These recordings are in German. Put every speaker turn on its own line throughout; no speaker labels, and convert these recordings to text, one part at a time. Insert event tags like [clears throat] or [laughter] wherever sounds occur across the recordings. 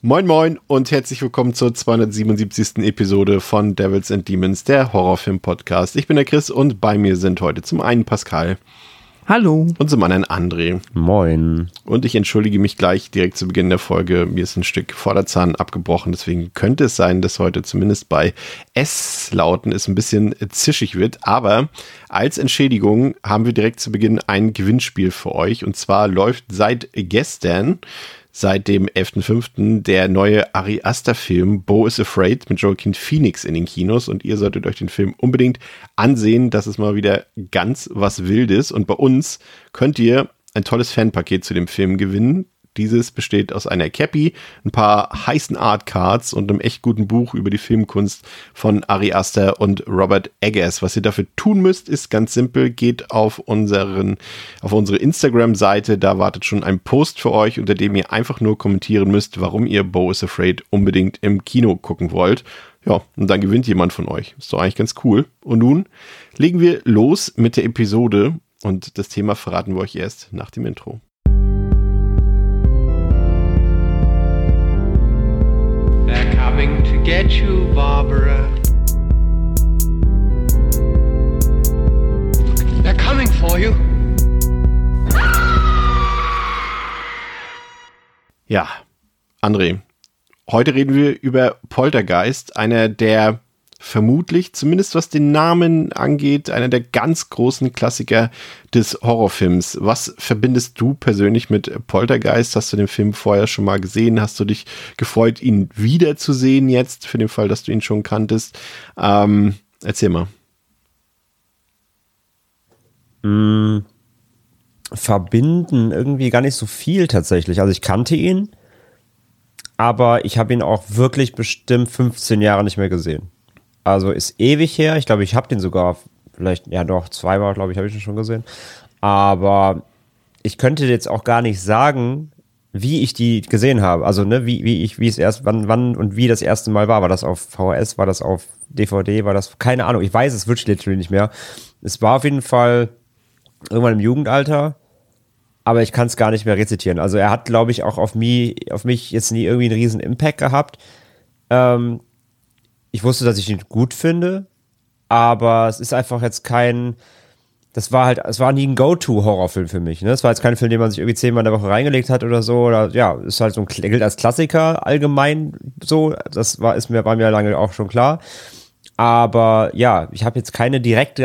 Moin Moin und herzlich willkommen zur 277. Episode von Devils and Demons, der Horrorfilm-Podcast. Ich bin der Chris und bei mir sind heute zum einen Pascal.
Hallo.
Und zum anderen André.
Moin.
Und ich entschuldige mich gleich direkt zu Beginn der Folge. Mir ist ein Stück Vorderzahn abgebrochen. Deswegen könnte es sein, dass heute zumindest bei S-Lauten es ein bisschen zischig wird. Aber als Entschädigung haben wir direkt zu Beginn ein Gewinnspiel für euch. Und zwar läuft seit gestern seit dem 11.05. der neue Ari Aster Film Bo is Afraid mit Joaquin Phoenix in den Kinos und ihr solltet euch den Film unbedingt ansehen. Das ist mal wieder ganz was Wildes und bei uns könnt ihr ein tolles Fanpaket zu dem Film gewinnen. Dieses besteht aus einer Cappy, ein paar heißen Art Cards und einem echt guten Buch über die Filmkunst von Ari Aster und Robert Eggers. Was ihr dafür tun müsst, ist ganz simpel. Geht auf unseren, auf unsere Instagram-Seite. Da wartet schon ein Post für euch, unter dem ihr einfach nur kommentieren müsst, warum ihr Bo is Afraid unbedingt im Kino gucken wollt. Ja, und dann gewinnt jemand von euch. Ist doch eigentlich ganz cool. Und nun legen wir los mit der Episode und das Thema verraten wir euch erst nach dem Intro.
Get you, Barbara. They're coming for you.
Ja, André, heute reden wir über Poltergeist, einer der vermutlich, zumindest was den Namen angeht, einer der ganz großen Klassiker des Horrorfilms. Was verbindest du persönlich mit Poltergeist? Hast du den Film vorher schon mal gesehen? Hast du dich gefreut, ihn wiederzusehen jetzt, für den Fall, dass du ihn schon kanntest? Ähm, erzähl mal.
Mm, verbinden irgendwie gar nicht so viel tatsächlich. Also ich kannte ihn, aber ich habe ihn auch wirklich bestimmt 15 Jahre nicht mehr gesehen. Also ist ewig her. Ich glaube, ich habe den sogar vielleicht, ja doch, zweimal, glaube ich, habe ich ihn schon gesehen. Aber ich könnte jetzt auch gar nicht sagen, wie ich die gesehen habe. Also, ne, wie, wie ich, wie es erst, wann, wann und wie das erste Mal war. War das auf VHS, war das auf DVD, war das, keine Ahnung. Ich weiß es wirklich literally nicht mehr. Es war auf jeden Fall irgendwann im Jugendalter, aber ich kann es gar nicht mehr rezitieren. Also er hat, glaube ich, auch auf mich, auf mich jetzt nie irgendwie einen riesen Impact gehabt. Ähm, ich wusste, dass ich ihn gut finde, aber es ist einfach jetzt kein, das war halt, es war nie ein Go-To-Horrorfilm für mich. Ne? Es war jetzt kein Film, den man sich irgendwie zehnmal in der Woche reingelegt hat oder so. Oder ja, ist halt so ein gilt als Klassiker allgemein so. Das war, ist mir, war mir lange auch schon klar. Aber ja, ich habe jetzt keine direkte,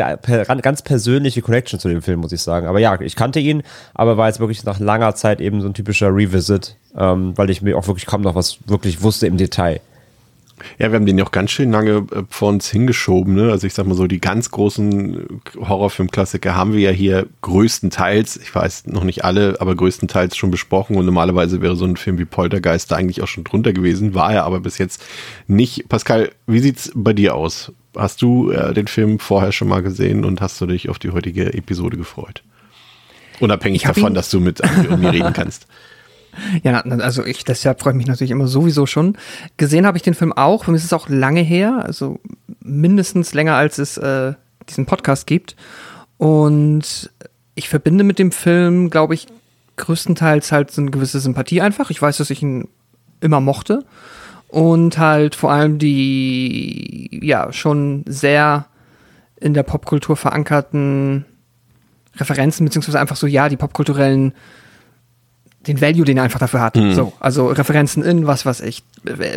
ganz persönliche Connection zu dem Film, muss ich sagen. Aber ja, ich kannte ihn, aber war jetzt wirklich nach langer Zeit eben so ein typischer Revisit, ähm, weil ich mir auch wirklich kaum noch was wirklich wusste im Detail.
Ja, wir haben den ja auch ganz schön lange äh, vor uns hingeschoben. Ne? Also ich sag mal so, die ganz großen Horrorfilmklassiker haben wir ja hier größtenteils, ich weiß noch nicht alle, aber größtenteils schon besprochen. Und normalerweise wäre so ein Film wie Poltergeist da eigentlich auch schon drunter gewesen, war er aber bis jetzt nicht. Pascal, wie sieht's bei dir aus? Hast du äh, den Film vorher schon mal gesehen und hast du dich auf die heutige Episode gefreut? Unabhängig davon, dass du mit mir reden kannst. [laughs]
Ja, also ich, deshalb freue ich mich natürlich immer sowieso schon. Gesehen habe ich den Film auch, für mich ist es auch lange her, also mindestens länger als es äh, diesen Podcast gibt. Und ich verbinde mit dem Film, glaube ich, größtenteils halt so eine gewisse Sympathie einfach. Ich weiß, dass ich ihn immer mochte. Und halt vor allem die, ja, schon sehr in der Popkultur verankerten Referenzen, beziehungsweise einfach so, ja, die popkulturellen den Value, den er einfach dafür hat. Mhm. So, also Referenzen in was was ich.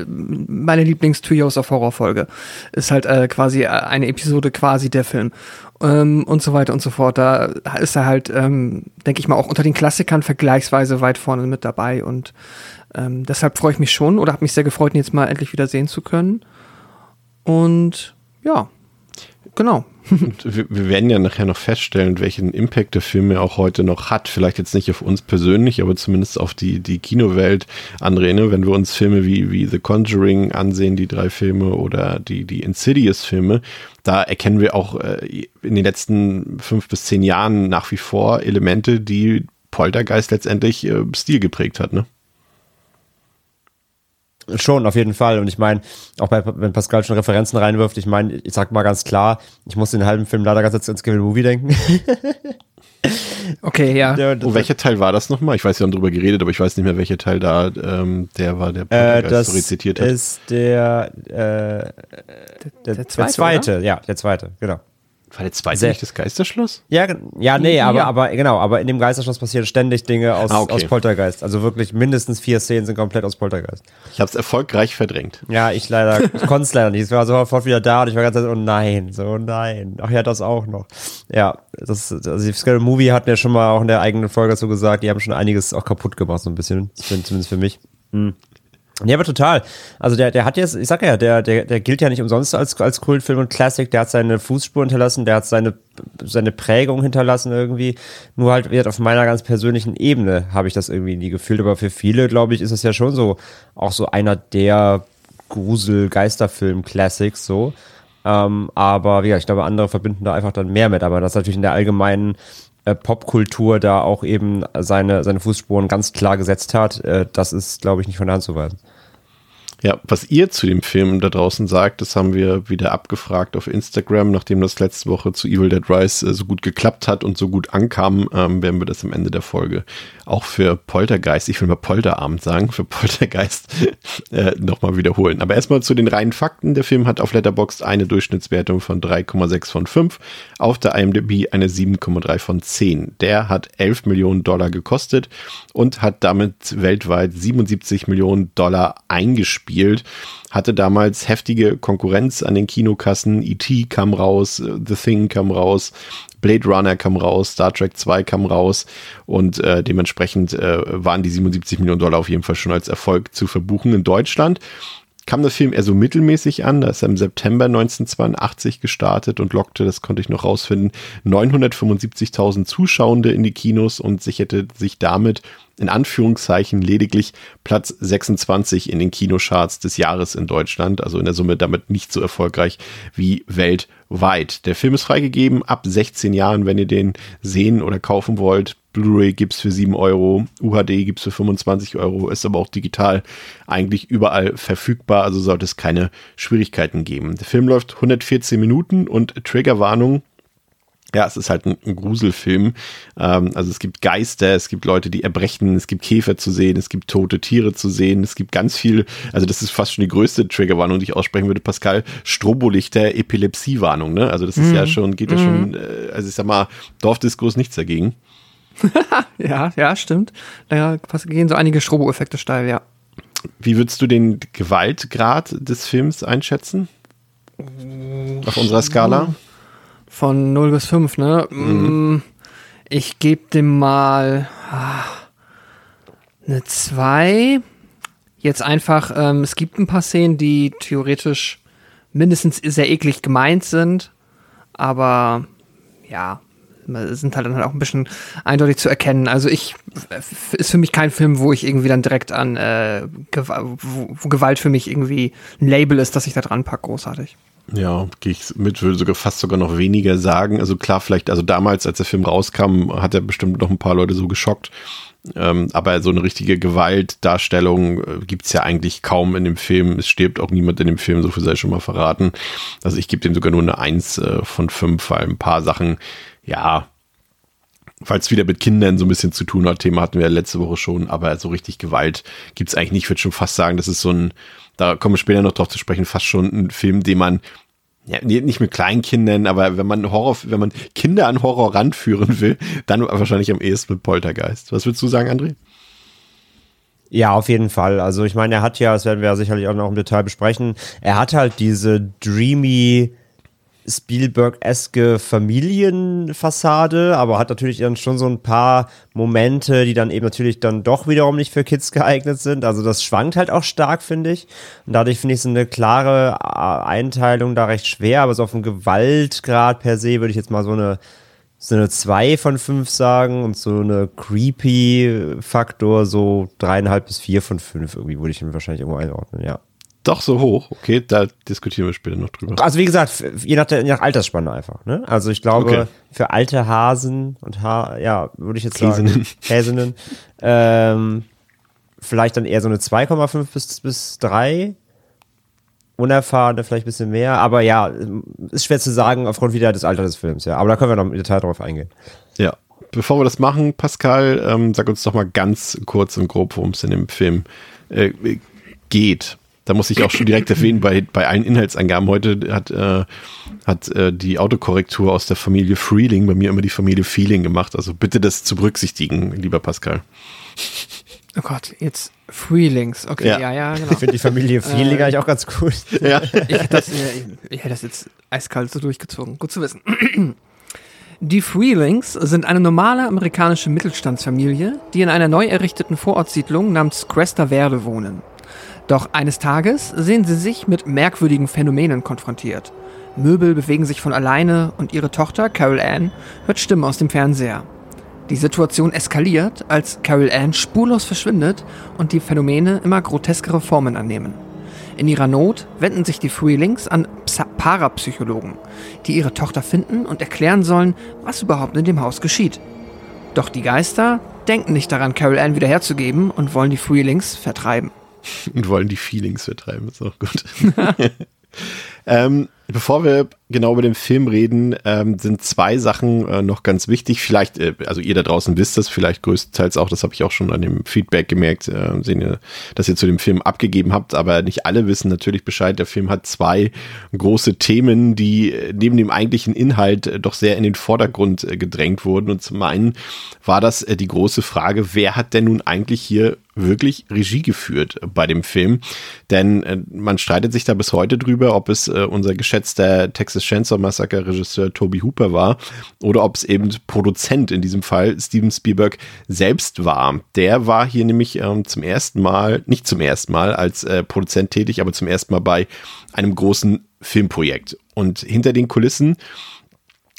Meine Lieblings Two Years of Horror Folge ist halt äh, quasi äh, eine Episode quasi der Film ähm, und so weiter und so fort. Da ist er halt, ähm, denke ich mal, auch unter den Klassikern vergleichsweise weit vorne mit dabei und ähm, deshalb freue ich mich schon oder habe mich sehr gefreut, ihn jetzt mal endlich wieder sehen zu können. Und ja, genau.
Und wir, wir werden ja nachher noch feststellen, welchen Impact der Film ja auch heute noch hat. Vielleicht jetzt nicht auf uns persönlich, aber zumindest auf die, die Kinowelt. André, ne? wenn wir uns Filme wie, wie The Conjuring ansehen, die drei Filme, oder die, die Insidious-Filme, da erkennen wir auch äh, in den letzten fünf bis zehn Jahren nach wie vor Elemente, die Poltergeist letztendlich äh, Stil geprägt hat. Ne?
Schon, auf jeden Fall. Und ich meine, auch bei, wenn Pascal schon Referenzen reinwirft, ich meine, ich sag mal ganz klar, ich muss den halben Film leider ganz jetzt ins Kevin Movie denken.
Okay, ja.
Der,
Oh, welcher Teil war das nochmal? Ich weiß, wir haben drüber geredet, aber ich weiß nicht mehr, welcher Teil da ähm, der war, der
äh, das
so rezitiert hat.
ist der, äh, der, der,
der
zweite,
zweite,
ja, der zweite, genau.
War der zweite
Sehr-
nicht das Geisterschloss?
Ja, ja, nee,
Ja.
aber, aber genau, aber in dem Geisterschloss passieren ständig Dinge aus,
Ah, okay.
aus Poltergeist. Also wirklich mindestens vier Szenen sind komplett aus Poltergeist.
Ich habe es erfolgreich verdrängt.
Ja, ich leider, ich konnte es leider nicht. Ich war sofort wieder da und ich war ganz oh nein, so oh nein. Ach ja, das auch noch. Ja, das, also die Scary Movie hat mir schon mal auch in der eigenen Folge dazu gesagt, die haben schon einiges auch kaputt gemacht, so ein bisschen. Zumindest für mich. Hm. Ja, aber total. Also der, der hat jetzt, ich sag ja, der, der, der gilt ja nicht umsonst als, als Kultfilm und Classic. Der hat seine Fußspur hinterlassen, der hat seine, seine Prägung hinterlassen irgendwie. Nur halt wird auf meiner ganz persönlichen Ebene habe ich das irgendwie nie gefühlt. Aber für viele, glaube ich, ist es ja schon so, auch so einer der Grusel-Geisterfilm-Classics so. Ähm, aber wie gesagt, ich glaube, andere verbinden da einfach dann mehr mit. Aber das natürlich in der allgemeinen äh, Popkultur da auch eben seine, seine Fußspuren ganz klar gesetzt hat, äh, das ist, glaube ich, nicht von der Hand zu weisen.
Ja, was ihr zu dem Film da draußen sagt, das haben wir wieder abgefragt auf Instagram, nachdem das letzte Woche zu Evil Dead Rise äh, so gut geklappt hat und so gut ankam, ähm, werden wir das am Ende der Folge auch für Poltergeist, ich will mal Polterabend sagen, für Poltergeist [laughs] äh, nochmal wiederholen. Aber erstmal zu den reinen Fakten. Der Film hat auf Letterboxd eine Durchschnittswertung von 3,6 von 5, auf der IMDb eine 7,3 von 10. Der hat 11 Millionen Dollar gekostet und hat damit weltweit 77 Millionen Dollar eingespielt. Hatte damals heftige Konkurrenz an den Kinokassen. E.T. kam raus, The Thing kam raus, Blade Runner kam raus, Star Trek 2 kam raus und äh, dementsprechend äh, waren die 77 Millionen Dollar auf jeden Fall schon als Erfolg zu verbuchen in Deutschland kam der Film eher so mittelmäßig an. Da ist er im September 1982 gestartet und lockte, das konnte ich noch rausfinden, 975.000 Zuschauende in die Kinos und sicherte sich damit in Anführungszeichen lediglich Platz 26 in den Kinocharts des Jahres in Deutschland. Also in der Summe damit nicht so erfolgreich wie weltweit. Der Film ist freigegeben ab 16 Jahren, wenn ihr den sehen oder kaufen wollt. Blu-ray gibt's für 7 Euro, UHD gibt's für 25 Euro, ist aber auch digital eigentlich überall verfügbar, also sollte es keine Schwierigkeiten geben. Der Film läuft 114 Minuten und Triggerwarnung. Ja, es ist halt ein, ein Gruselfilm. Ähm, also es gibt Geister, es gibt Leute, die erbrechen, es gibt Käfer zu sehen, es gibt tote Tiere zu sehen, es gibt ganz viel, also das ist fast schon die größte Triggerwarnung, die ich aussprechen würde, Pascal, Strobolichter, Epilepsiewarnung, ne? Also das ist ja schon, geht ja schon, äh, also ich sag mal, Dorfdiskos nichts dagegen. [laughs]
Ja, ja, stimmt. Da gehen so einige Strobo-Effekte steil, ja.
Wie würdest du den Gewaltgrad des Films einschätzen? Auf unserer Skala?
Von 0 bis 5, ne? Mm, Ich gebe dem mal ah, eine 2. Jetzt einfach, ähm, es gibt ein paar Szenen, die theoretisch mindestens sehr eklig gemeint sind, aber ja, sind halt dann halt auch ein bisschen eindeutig zu erkennen. Also ich ist für mich kein Film, wo ich irgendwie dann direkt an äh, Gewa- wo, wo Gewalt für mich irgendwie ein Label ist, das ich da dran packe, großartig.
Ja, gehe ich mit, würde sogar fast sogar noch weniger sagen. Also klar, vielleicht, also damals, als der Film rauskam, hat er bestimmt noch ein paar Leute so geschockt. Ähm, aber so eine richtige Gewaltdarstellung äh, gibt's ja eigentlich kaum in dem Film. Es stirbt auch niemand in dem Film, so viel sei schon mal verraten. Also ich gebe dem sogar nur eine Eins äh, von fünf, weil ein paar Sachen, ja, es wieder mit Kindern so ein bisschen zu tun hat, Thema hatten wir ja letzte Woche schon, aber so richtig Gewalt gibt's eigentlich nicht. Ich würde schon fast sagen, das ist so ein, da kommen wir später noch drauf zu sprechen, fast schon ein Film, den man ja, nicht mit Kleinkindern, aber wenn man Horror, wenn man Kinder an Horror ranführen will, dann wahrscheinlich am ehesten mit Poltergeist. Was würdest du sagen, André?
Ja, auf jeden Fall. Also ich meine, er hat ja, das werden wir ja sicherlich auch noch im Detail besprechen, er hat halt diese dreamy Spielberg-eske Familienfassade, aber hat natürlich dann schon so ein paar Momente, die dann eben natürlich dann doch wiederum nicht für Kids geeignet sind. Also das schwankt halt auch stark, finde ich. Und dadurch finde ich so eine klare äh, Einteilung da recht schwer, aber so auf dem Gewaltgrad per se würde ich jetzt mal so eine so eine 2 von 5 sagen und so eine Creepy-Faktor so dreieinhalb bis vier von 5 irgendwie würde ich ihn wahrscheinlich irgendwo einordnen, ja.
Doch so hoch. Okay, da diskutieren wir später noch drüber.
Also wie gesagt, je nach, der, je nach Altersspanne einfach. Ne? Also ich glaube,
Okay.
für alte Hasen und ha ja, würde ich jetzt
Häsinnen.
sagen, [laughs] Häsinnen, ähm, vielleicht dann eher so eine 2,5 bis, bis 3. Unerfahrene vielleicht ein bisschen mehr, aber ja, ist schwer zu sagen aufgrund wieder des Alters des Films, ja. Aber da können wir noch im Detail drauf eingehen.
Ja. Bevor wir das machen, Pascal, ähm, sag uns doch mal ganz kurz und grob, worum es in dem Film äh, geht. Da muss ich auch schon direkt erwähnen, bei, bei allen Inhaltsangaben heute hat, äh, hat äh, die Autokorrektur aus der Familie Freeling bei mir immer die Familie Feeling gemacht. Also bitte das zu berücksichtigen, lieber Pascal.
Oh Gott, jetzt Freelings. Okay,
Ja.
ja, ja, [laughs] genau.
Ich finde die Familie Feeling eigentlich auch ganz cool.
Ja. [laughs]
Ich hätte das, äh, ich hätte das jetzt eiskalt so durchgezogen. Gut zu wissen. [clears throat] Die Freelings sind eine normale amerikanische Mittelstandsfamilie, die in einer neu errichteten Vorortsiedlung namens Cresta Verde wohnen. Doch eines Tages sehen sie sich mit merkwürdigen Phänomenen konfrontiert. Möbel bewegen sich von alleine und ihre Tochter Carol Ann hört Stimmen aus dem Fernseher. Die Situation eskaliert, als Carol Ann spurlos verschwindet und die Phänomene immer groteskere Formen annehmen. In ihrer Not wenden sich die Freelings an Psa Parapsychologen, die ihre Tochter finden und erklären sollen, was überhaupt in dem Haus geschieht. Doch die Geister denken nicht daran, Carol Ann wiederherzugeben und wollen die Freelings vertreiben. [laughs]
und wollen die Feelings vertreiben. Ist auch gut. [laughs] ähm, bevor wir genau über den Film reden, ähm, sind zwei Sachen äh, noch ganz wichtig. Vielleicht, äh, also ihr da draußen wisst das, vielleicht größtenteils auch, das habe ich auch schon an dem Feedback gemerkt, äh, sehen ihr, dass ihr zu dem Film abgegeben habt, aber nicht alle wissen natürlich Bescheid. Der Film hat zwei große Themen, die äh, neben dem eigentlichen Inhalt äh, doch sehr in den Vordergrund äh, gedrängt wurden. Und zum einen war das die große Frage, wer hat denn nun eigentlich hier wirklich Regie geführt bei dem Film. Denn man streitet sich da bis heute drüber, ob es unser geschätzter Texas Chainsaw Massacre Regisseur Toby Hooper war oder ob es eben Produzent in diesem Fall Steven Spielberg selbst war. Der war hier nämlich ähm, zum ersten Mal, nicht zum ersten Mal als äh, Produzent tätig, aber zum ersten Mal bei einem großen Filmprojekt. Und hinter den Kulissen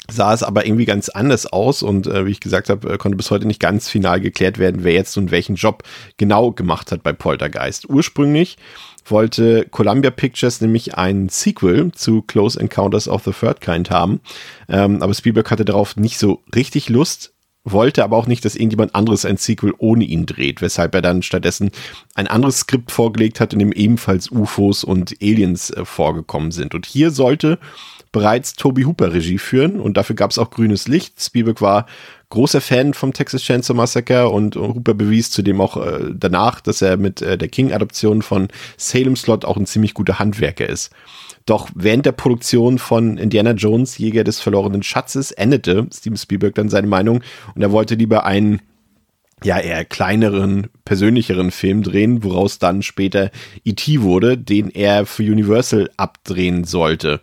sah es aber irgendwie ganz anders aus und äh, wie ich gesagt habe, äh, konnte bis heute nicht ganz final geklärt werden, wer jetzt nun welchen Job genau gemacht hat bei Poltergeist. Ursprünglich wollte Columbia Pictures nämlich ein Sequel zu Close Encounters of the Third Kind haben, ähm, aber Spielberg hatte darauf nicht so richtig Lust, wollte aber auch nicht, dass irgendjemand anderes ein Sequel ohne ihn dreht, weshalb er dann stattdessen ein anderes Skript vorgelegt hat, in dem ebenfalls UFOs und Aliens äh, vorgekommen sind. Und hier sollte bereits Toby Hooper Regie führen und dafür gab es auch grünes Licht. Spielberg war großer Fan vom Texas Chainsaw Massacre und Hooper bewies zudem auch äh, danach, dass er mit äh, der King-Adaption von Salem Slot auch ein ziemlich guter Handwerker ist. Doch während der Produktion von Indiana Jones, Jäger des verlorenen Schatzes, änderte Steven Spielberg dann seine Meinung und er wollte lieber einen ja, eher kleineren, persönlicheren Film drehen, woraus dann später E.T. wurde, den er für Universal abdrehen sollte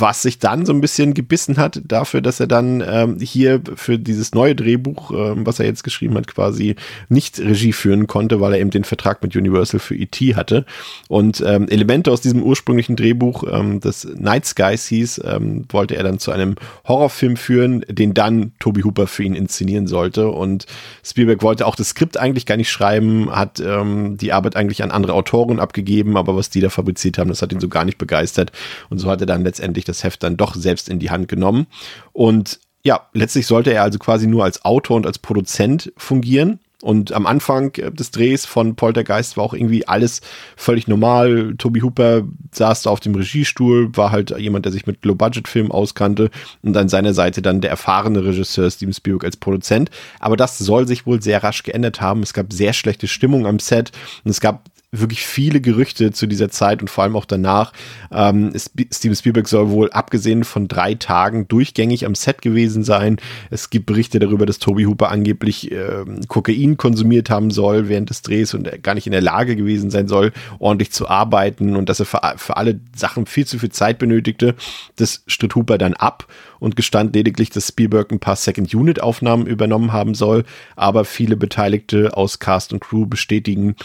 was sich dann so ein bisschen gebissen hat dafür, dass er dann ähm, hier für dieses neue Drehbuch, ähm, was er jetzt geschrieben hat, quasi nicht Regie führen konnte, weil er eben den Vertrag mit Universal für E.T. hatte. Und ähm, Elemente aus diesem ursprünglichen Drehbuch, ähm, das Night Skies hieß, ähm, wollte er dann zu einem Horrorfilm führen, den dann Toby Hooper für ihn inszenieren sollte. Und Spielberg wollte auch das Skript eigentlich gar nicht schreiben, hat ähm, die Arbeit eigentlich an andere Autoren abgegeben, aber was die da fabriziert haben, das hat ihn so gar nicht begeistert. Und so hat er dann letztendlich das Heft dann doch selbst in die Hand genommen. Und ja, letztlich sollte er also quasi nur als Autor und als Produzent fungieren. Und am Anfang des Drehs von Poltergeist war auch irgendwie alles völlig normal. Toby Hooper saß da auf dem Regiestuhl, war halt jemand, der sich mit Low-Budget-Filmen auskannte und an seiner Seite dann der erfahrene Regisseur Steven Spielberg als Produzent. Aber das soll sich wohl sehr rasch geändert haben. Es gab sehr schlechte Stimmung am Set und es gab wirklich viele Gerüchte zu dieser Zeit und vor allem auch danach. Ähm, Steven Spielberg soll wohl abgesehen von drei Tagen durchgängig am Set gewesen sein. Es gibt Berichte darüber, dass Toby Hooper angeblich äh, Kokain konsumiert haben soll während des Drehs und gar nicht in der Lage gewesen sein soll, ordentlich zu arbeiten und dass er für, für alle Sachen viel zu viel Zeit benötigte. Das stritt Hooper dann ab und gestand lediglich, dass Spielberg ein paar Second-Unit-Aufnahmen übernommen haben soll, aber viele Beteiligte aus Cast und Crew bestätigen,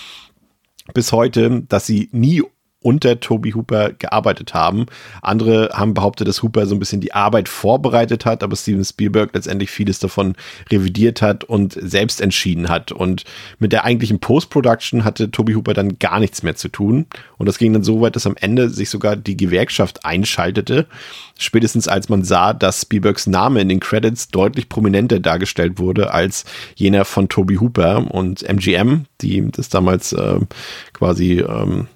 bis heute, dass sie nie unter Toby Hooper gearbeitet haben. Andere haben behauptet, dass Hooper so ein bisschen die Arbeit vorbereitet hat, aber Steven Spielberg letztendlich vieles davon revidiert hat und selbst entschieden hat. Und mit der eigentlichen Post-Production hatte Toby Hooper dann gar nichts mehr zu tun. Und das ging dann so weit, dass am Ende sich sogar die Gewerkschaft einschaltete. Spätestens als man sah, dass Spielbergs Name in den Credits deutlich prominenter dargestellt wurde als jener von Toby Hooper und MGM, die das damals äh, quasi ähm,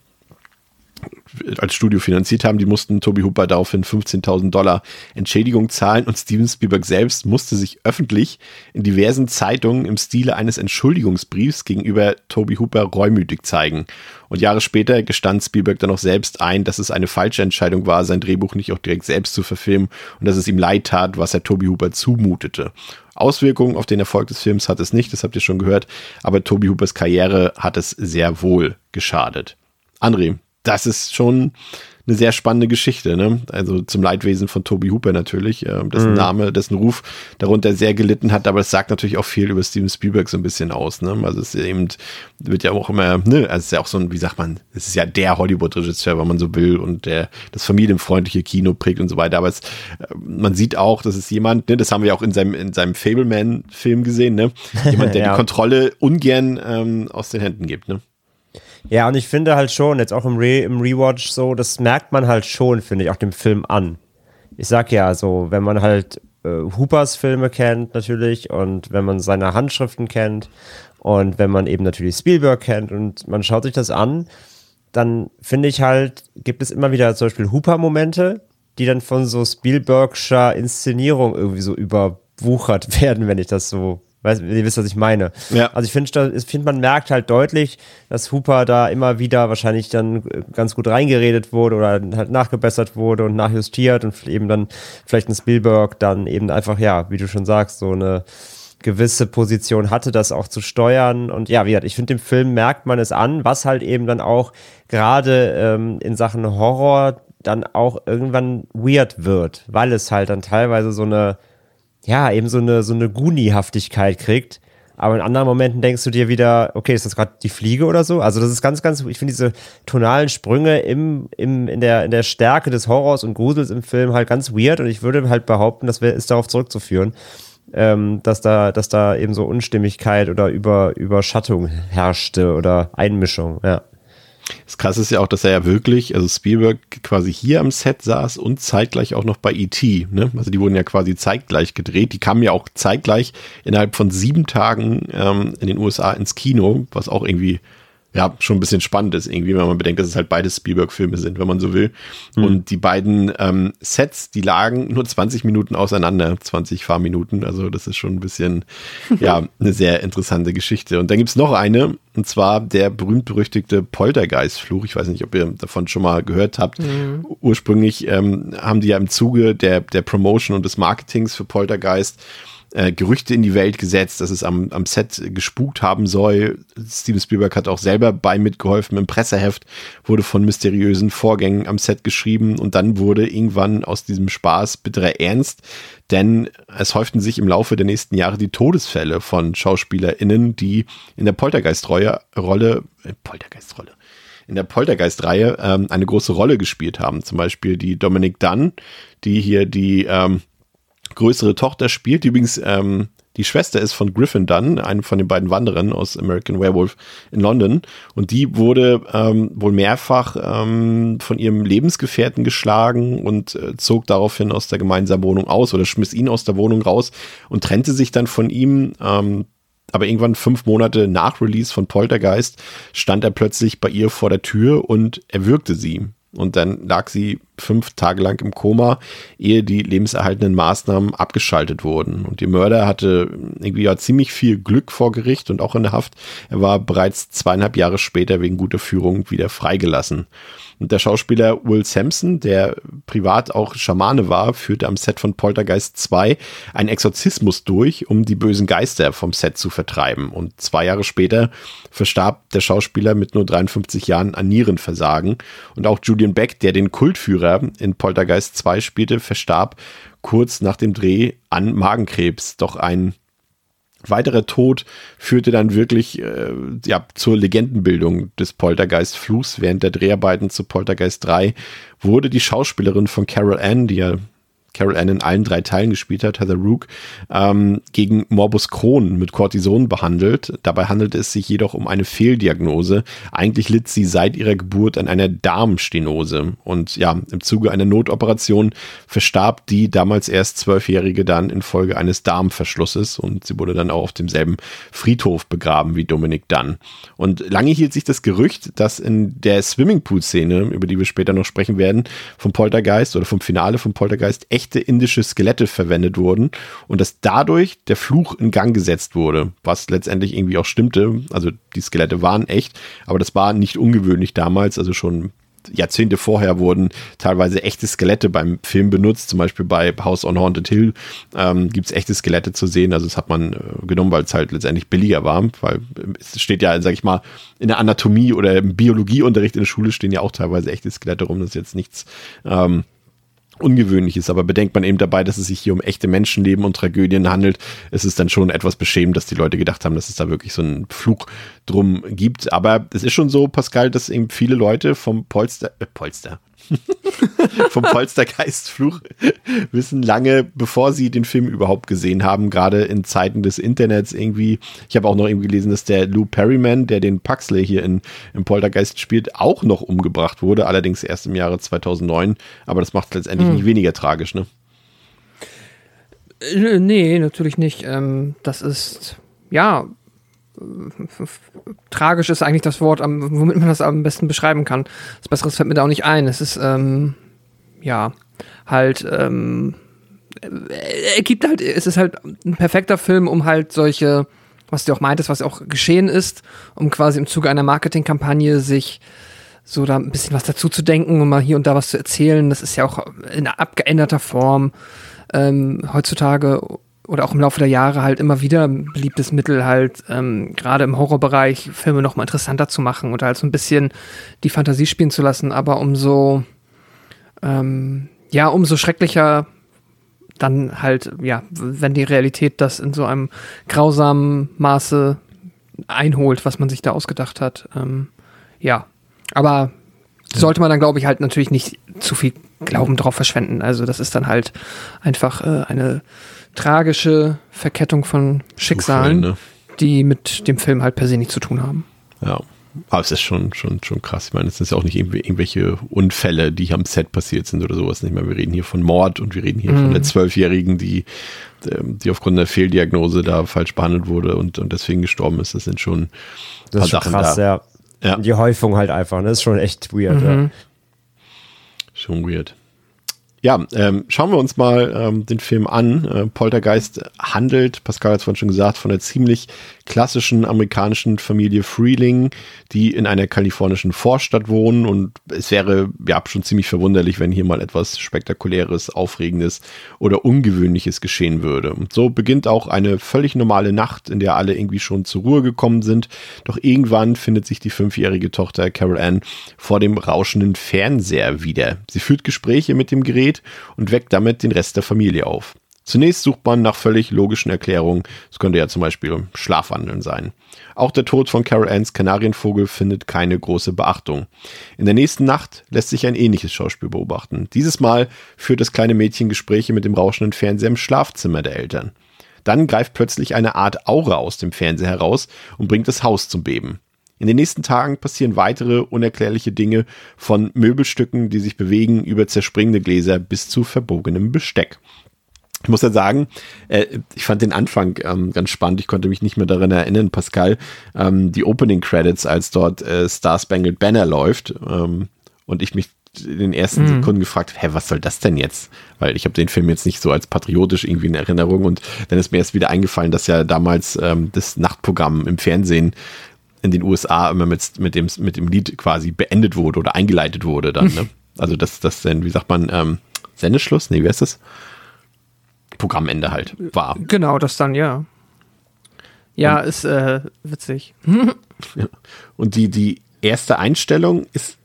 als Studio finanziert haben, die mussten Toby Hooper daraufhin 15.000 Dollar Entschädigung zahlen und Steven Spielberg selbst musste sich öffentlich in diversen Zeitungen im Stile eines Entschuldigungsbriefs gegenüber Toby Hooper reumütig zeigen. Und Jahre später gestand Spielberg dann auch selbst ein, dass es eine falsche Entscheidung war, sein Drehbuch nicht auch direkt selbst zu verfilmen und dass es ihm leid tat, was er Toby Hooper zumutete. Auswirkungen auf den Erfolg des Films hat es nicht, das habt ihr schon gehört, aber Toby Hoopers Karriere hat es sehr wohl geschadet. André, das ist schon eine sehr spannende Geschichte, ne? Also zum Leidwesen von Toby Hooper natürlich, äh, dessen mhm. Name, dessen Ruf darunter sehr gelitten hat, aber es sagt natürlich auch viel über Steven Spielberg so ein bisschen aus, ne? Also es ist eben, wird ja auch immer, ne, also es ist ja auch so ein, wie sagt man, es ist ja der Hollywood-Regisseur, wenn man so will, und der das familienfreundliche Kino prägt und so weiter. Aber es, äh, man sieht auch, das ist jemand, ne, das haben wir auch in seinem, in seinem Fableman-Film gesehen, ne? Jemand, der [laughs] ja. die Kontrolle ungern ähm, aus den Händen gibt, ne?
Ja, und ich finde halt schon, jetzt auch im, Re im Rewatch so, das merkt man halt schon, finde ich, auch dem Film an. Ich sag ja so, wenn man halt äh, Hoopers Filme kennt natürlich und wenn man seine Handschriften kennt und wenn man eben natürlich Spielberg kennt und man schaut sich das an, dann finde ich halt, gibt es immer wieder zum Beispiel Hooper-Momente, die dann von so Spielbergscher Inszenierung irgendwie so überwuchert [laughs] werden, wenn ich das so Weißt, ihr wisst, was ich meine. Ja. Also ich finde, find, man merkt halt deutlich, dass Hooper da immer wieder wahrscheinlich dann ganz gut reingeredet wurde oder halt nachgebessert wurde und nachjustiert und eben dann vielleicht ein Spielberg dann eben einfach, ja, wie du schon sagst, so eine gewisse Position hatte, das auch zu steuern. Und ja, wie gesagt, ich finde, im Film merkt man es an, was halt eben dann auch gerade ähm, in Sachen Horror dann auch irgendwann weird wird, weil es halt dann teilweise so eine ja, eben so eine, so eine Guni-Haftigkeit kriegt. Aber in anderen Momenten denkst du dir wieder, okay, ist das gerade die Fliege oder so? Also das ist ganz, ganz, ich finde diese tonalen Sprünge im, im, in, der, in der Stärke des Horrors und Grusels im Film halt ganz weird und ich würde halt behaupten, das ist darauf zurückzuführen, ähm, dass da, dass da eben so Unstimmigkeit oder Über, Überschattung herrschte oder Einmischung, ja.
Das krasse ist ja auch, dass er ja wirklich, also Spielberg quasi hier am Set saß und zeitgleich auch noch bei E.T., ne? Also die wurden ja quasi zeitgleich gedreht. Die kamen ja auch zeitgleich innerhalb von sieben Tagen ähm, in den USA ins Kino, was auch irgendwie ja, schon ein bisschen spannend ist irgendwie, wenn man bedenkt, dass es halt beide Spielberg-Filme sind, wenn man so will. Mhm. Und die beiden ähm, Sets, die lagen nur 20 Minuten auseinander, 20 Fahrminuten. Also das ist schon ein bisschen, [laughs] ja, eine sehr interessante Geschichte. Und dann gibt's noch eine, und zwar der berühmt-berüchtigte Poltergeist-Fluch. Ich weiß nicht, ob ihr davon schon mal gehört habt. Mhm. Ursprünglich ähm, haben die ja im Zuge der, der Promotion und des Marketings für Poltergeist äh, Gerüchte in die Welt gesetzt, dass es am, am Set gespukt haben soll. Steven Spielberg hat auch selber bei mitgeholfen. Im Presseheft wurde von mysteriösen Vorgängen am Set geschrieben und dann wurde irgendwann aus diesem Spaß bitterer Ernst, denn es häuften sich im Laufe der nächsten Jahre die Todesfälle von SchauspielerInnen, die in der Poltergeist-Rolle, äh, Poltergeist-Rolle, in der Poltergeist-Reihe ähm, eine große Rolle gespielt haben. Zum Beispiel die Dominic Dunn, die hier die ähm, größere Tochter spielt, übrigens ähm, die Schwester ist von Griffin Dunn, einem von den beiden Wanderern aus American Werewolf in London. Und die wurde ähm, wohl mehrfach ähm, von ihrem Lebensgefährten geschlagen und äh, zog daraufhin aus der gemeinsamen Wohnung aus oder schmiss ihn aus der Wohnung raus und trennte sich dann von ihm. Ähm, aber irgendwann fünf Monate nach Release von Poltergeist stand er plötzlich bei ihr vor der Tür und erwürgte sie. Und dann lag sie fünf Tage lang im Koma, ehe die lebenserhaltenden Maßnahmen abgeschaltet wurden. Und die Mörder hatte irgendwie ja ziemlich viel Glück vor Gericht und auch in der Haft. Er war bereits zweieinhalb Jahre später wegen guter Führung wieder freigelassen. Und der Schauspieler Will Sampson, der privat auch Schamane war, führte am Set von Poltergeist 2 einen Exorzismus durch, um die bösen Geister vom Set zu vertreiben. Und zwei Jahre später verstarb der Schauspieler mit nur 53 Jahren an Nierenversagen. Und auch Julian Beck, der den Kultführer in Poltergeist 2 spielte, verstarb kurz nach dem Dreh an Magenkrebs. Doch ein weiterer Tod führte dann wirklich äh, ja, zur Legendenbildung des Poltergeist-Fluchs. Während der Dreharbeiten zu Poltergeist 3 wurde die Schauspielerin von Carol Ann, die ja Carol Ann in allen drei Teilen gespielt hat, Heather Rook, ähm, gegen Morbus Crohn mit Cortison behandelt. Dabei handelte es sich jedoch um eine Fehldiagnose. Eigentlich litt sie seit ihrer Geburt an einer Darmstenose. Und ja, im Zuge einer Notoperation verstarb die damals erst Zwölfjährige dann infolge eines Darmverschlusses und sie wurde dann auch auf demselben Friedhof begraben wie Dominik Dunn. Und lange hielt sich das Gerücht, dass in der Swimmingpool-Szene, über die wir später noch sprechen werden, vom Poltergeist oder vom Finale vom Poltergeist echt echte indische Skelette verwendet wurden und dass dadurch der Fluch in Gang gesetzt wurde, was letztendlich irgendwie auch stimmte. Also die Skelette waren echt, aber das war nicht ungewöhnlich damals, also schon Jahrzehnte vorher wurden teilweise echte Skelette beim Film benutzt. Zum Beispiel bei House on Haunted Hill ähm, gibt es echte Skelette zu sehen. Also das hat man äh, genommen, weil es halt letztendlich billiger war. Weil es steht ja, sag ich mal, in der Anatomie oder im Biologieunterricht in der Schule stehen ja auch teilweise echte Skelette rum. Das ist jetzt nichts. Ähm, ungewöhnlich ist. Aber bedenkt man eben dabei, dass es sich hier um echte Menschenleben und Tragödien handelt, ist es dann schon etwas beschämend, dass die Leute gedacht haben, dass es da wirklich so einen Flug drum gibt. Aber es ist schon so, Pascal, dass eben viele Leute vom Polster, äh, Polster, vom Polstergeistfluch wissen lange, bevor sie den Film überhaupt gesehen haben, gerade in Zeiten des Internets irgendwie. Ich habe auch noch irgendwie gelesen, dass der Lou Perryman, der den Puxley hier in, im Poltergeist spielt, auch noch umgebracht wurde, allerdings erst im Jahre 2009. Aber das macht letztendlich hm. nicht weniger tragisch, ne?
Äh, nee, natürlich nicht. Ähm, das ist, ja, tragisch ist eigentlich das Wort, womit man das am besten beschreiben kann. Das Besseres fällt mir da auch nicht ein. Es ist, ähm, ja, halt, ähm, er halt, es ist halt ein perfekter Film, um halt solche, was du auch meintest, was auch geschehen ist, um quasi im Zuge einer Marketingkampagne sich so da ein bisschen was dazu zu denken und mal hier und da was zu erzählen. Das ist ja auch in abgeänderter Form ähm, heutzutage oder auch im Laufe der Jahre halt immer wieder ein beliebtes Mittel, halt ähm, gerade im Horrorbereich Filme noch mal interessanter zu machen oder halt so ein bisschen die Fantasie spielen zu lassen, aber umso ähm, ja, umso schrecklicher dann halt, ja, wenn die Realität das in so einem grausamen Maße einholt, was man sich da ausgedacht hat. Ähm, ja, aber sollte man dann, glaube ich, halt natürlich nicht zu viel Glauben drauf verschwenden. Also das ist dann halt einfach äh, eine tragische Verkettung von Schicksalen, Zufall, ne? die mit dem Film halt per se nichts zu tun haben.
Ja. Aber es ist schon, schon, schon krass. Ich meine, es sind ja auch nicht irgendwelche Unfälle, die am Set passiert sind oder sowas. Nicht mehr. Wir reden hier von Mord und wir reden hier mhm. von der Zwölfjährigen, die, ähm, die aufgrund der Fehldiagnose da falsch behandelt wurde und, und deswegen gestorben ist. Das sind schon
das ist schon krass, da. ja. ja. Die Häufung halt einfach. Ne? Das ist schon echt weird. Mhm. Ja.
Schon weird. Ja, ähm, schauen wir uns mal ähm, den Film an. Äh, Poltergeist handelt, Pascal hat es vorhin schon gesagt, von einer ziemlich klassischen amerikanischen Familie Freeling, die in einer kalifornischen Vorstadt wohnen. Und es wäre ja schon ziemlich verwunderlich, wenn hier mal etwas Spektakuläres, Aufregendes oder Ungewöhnliches geschehen würde. Und so beginnt auch eine völlig normale Nacht, in der alle irgendwie schon zur Ruhe gekommen sind. Doch irgendwann findet sich die fünfjährige Tochter Carol Ann vor dem rauschenden Fernseher wieder. Sie führt Gespräche mit dem Gerät und weckt damit den Rest der Familie auf. Zunächst sucht man nach völlig logischen Erklärungen. Es könnte ja zum Beispiel Schlafwandeln sein. Auch der Tod von Carol Anns Kanarienvogel findet keine große Beachtung. In der nächsten Nacht lässt sich ein ähnliches Schauspiel beobachten. Dieses Mal führt das kleine Mädchen Gespräche mit dem rauschenden Fernseher im Schlafzimmer der Eltern. Dann greift plötzlich eine Art Aura aus dem Fernseher heraus und bringt das Haus zum Beben. In den nächsten Tagen passieren weitere unerklärliche Dinge von Möbelstücken, die sich bewegen, über zerspringende Gläser bis zu verbogenem Besteck. Ich muss ja sagen, äh, ich fand den Anfang ähm, ganz spannend. Ich konnte mich nicht mehr daran erinnern, Pascal, ähm, die Opening Credits, als dort äh, Star Spangled Banner läuft ähm, und ich mich in den ersten
Mhm.
Sekunden gefragt, hä, was soll das denn jetzt? Weil ich habe den Film jetzt nicht so als patriotisch irgendwie in Erinnerung und dann ist mir erst wieder eingefallen, dass ja damals ähm, das Nachtprogramm im Fernsehen in den USA immer mit, mit, dem, mit dem Lied quasi beendet wurde oder eingeleitet wurde dann. Ne? [laughs] Also das, das dann, wie sagt man, ähm, Sendeschluss? Nee, wie heißt das? Programmende halt war.
Genau, das dann, ja. Ja, ist äh, witzig. [laughs]
Und die, die erste Einstellung ist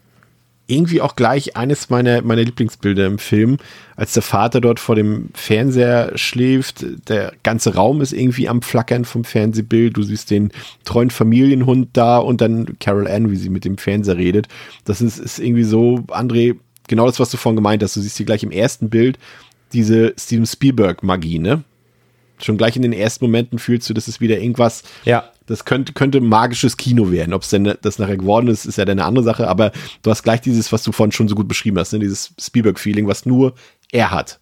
irgendwie auch gleich eines meiner, meiner Lieblingsbilder im Film, als der Vater dort vor dem Fernseher schläft. Der ganze Raum ist irgendwie am Flackern vom Fernsehbild. Du siehst den treuen Familienhund da und dann Carol Ann, wie sie mit dem Fernseher redet. Das ist, ist irgendwie so, André, genau das, was du vorhin gemeint hast. Du siehst hier gleich im ersten Bild diese Steven Spielberg-Magie, ne? Schon gleich in den ersten Momenten fühlst du, das ist wieder irgendwas,
Ja.
das könnte, könnte magisches Kino werden. Ob es denn das nachher geworden ist, ist ja dann eine andere Sache, aber du hast gleich dieses, was du vorhin schon so gut beschrieben hast, ne? dieses Spielberg-Feeling, was nur er hat.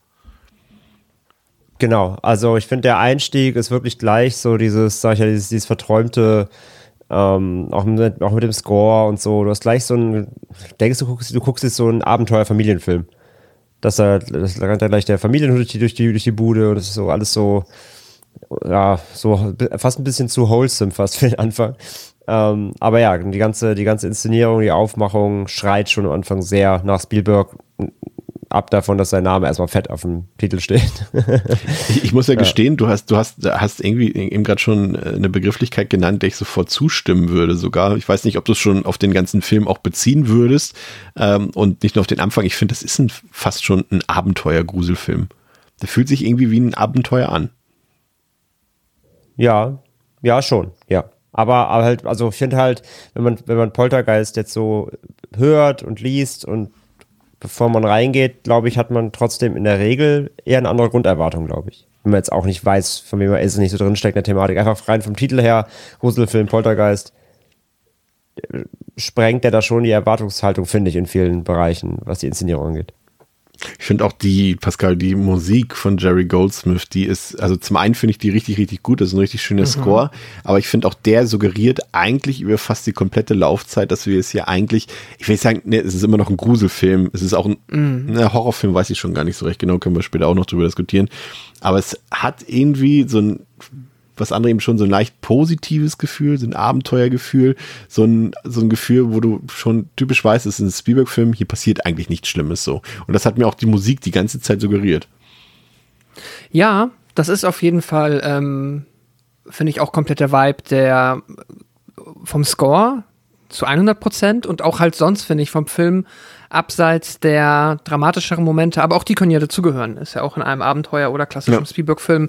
Genau, also ich finde, der Einstieg ist wirklich gleich so dieses, sag ich ja, dieses, dieses verträumte, ähm, auch, mit, auch mit dem Score und so. Du hast gleich so ein, denkst du, guckst, du guckst jetzt so einen Abenteuer-Familienfilm. Dass da, das rennt da gleich der Familienhund durch die, durch die, durch die Bude und das ist so alles so, ja, so fast ein bisschen zu wholesome fast für den Anfang. Ähm, aber ja, die ganze, die ganze Inszenierung, die Aufmachung schreit schon am Anfang sehr nach Spielberg ab davon, dass sein Name erstmal fett auf dem Titel steht. [laughs]
Ich, ich muss ja, gestehen, du hast, du hast, hast irgendwie eben gerade schon äh, eine Begrifflichkeit genannt, der ich sofort zustimmen würde sogar. Ich weiß nicht, ob du es schon auf den ganzen Film auch beziehen würdest ähm, und nicht nur auf den Anfang. Ich finde, das ist ein, fast schon ein Abenteuer-Gruselfilm. Der fühlt sich irgendwie wie ein Abenteuer an.
Ja, ja, schon, ja. Aber, aber halt, also ich finde halt, wenn man, wenn man Poltergeist jetzt so hört und liest und bevor man reingeht, glaube ich, hat man trotzdem in der Regel eher eine andere Grunderwartung, glaube ich. Wenn man jetzt auch nicht weiß, von wem er ist, nicht so drinsteckt in der Thematik. Einfach rein vom Titel her, Gruselfilm, Poltergeist, äh, sprengt der da schon die Erwartungshaltung, finde ich, in vielen Bereichen, was die Inszenierung angeht.
Ich finde auch die, Pascal, die Musik von Jerry Goldsmith, die ist, also zum einen finde ich die richtig, richtig gut, das ist ein richtig schöner Score, aber ich finde auch der suggeriert eigentlich über fast die komplette Laufzeit, dass wir es hier eigentlich, ich will nicht sagen, ne, es ist immer noch ein Gruselfilm, es ist auch ein ne, Horrorfilm, weiß ich schon gar nicht so recht genau, können wir später auch noch drüber diskutieren, aber es hat irgendwie so ein, was andere eben schon so ein leicht positives Gefühl, so ein Abenteuergefühl, so ein, so ein Gefühl, wo du schon typisch weißt, es ist ein Spielberg-Film, hier passiert eigentlich nichts Schlimmes so. Und das hat mir auch die Musik die ganze Zeit suggeriert.
Ja, das ist auf jeden Fall, ähm, finde ich auch komplett der Vibe, der vom Score zu 100 Prozent und auch halt sonst, finde ich, vom Film abseits der dramatischeren Momente, aber auch die können ja dazugehören. Ist ja auch in einem Abenteuer oder klassischen
Ja.
Spielberg-Film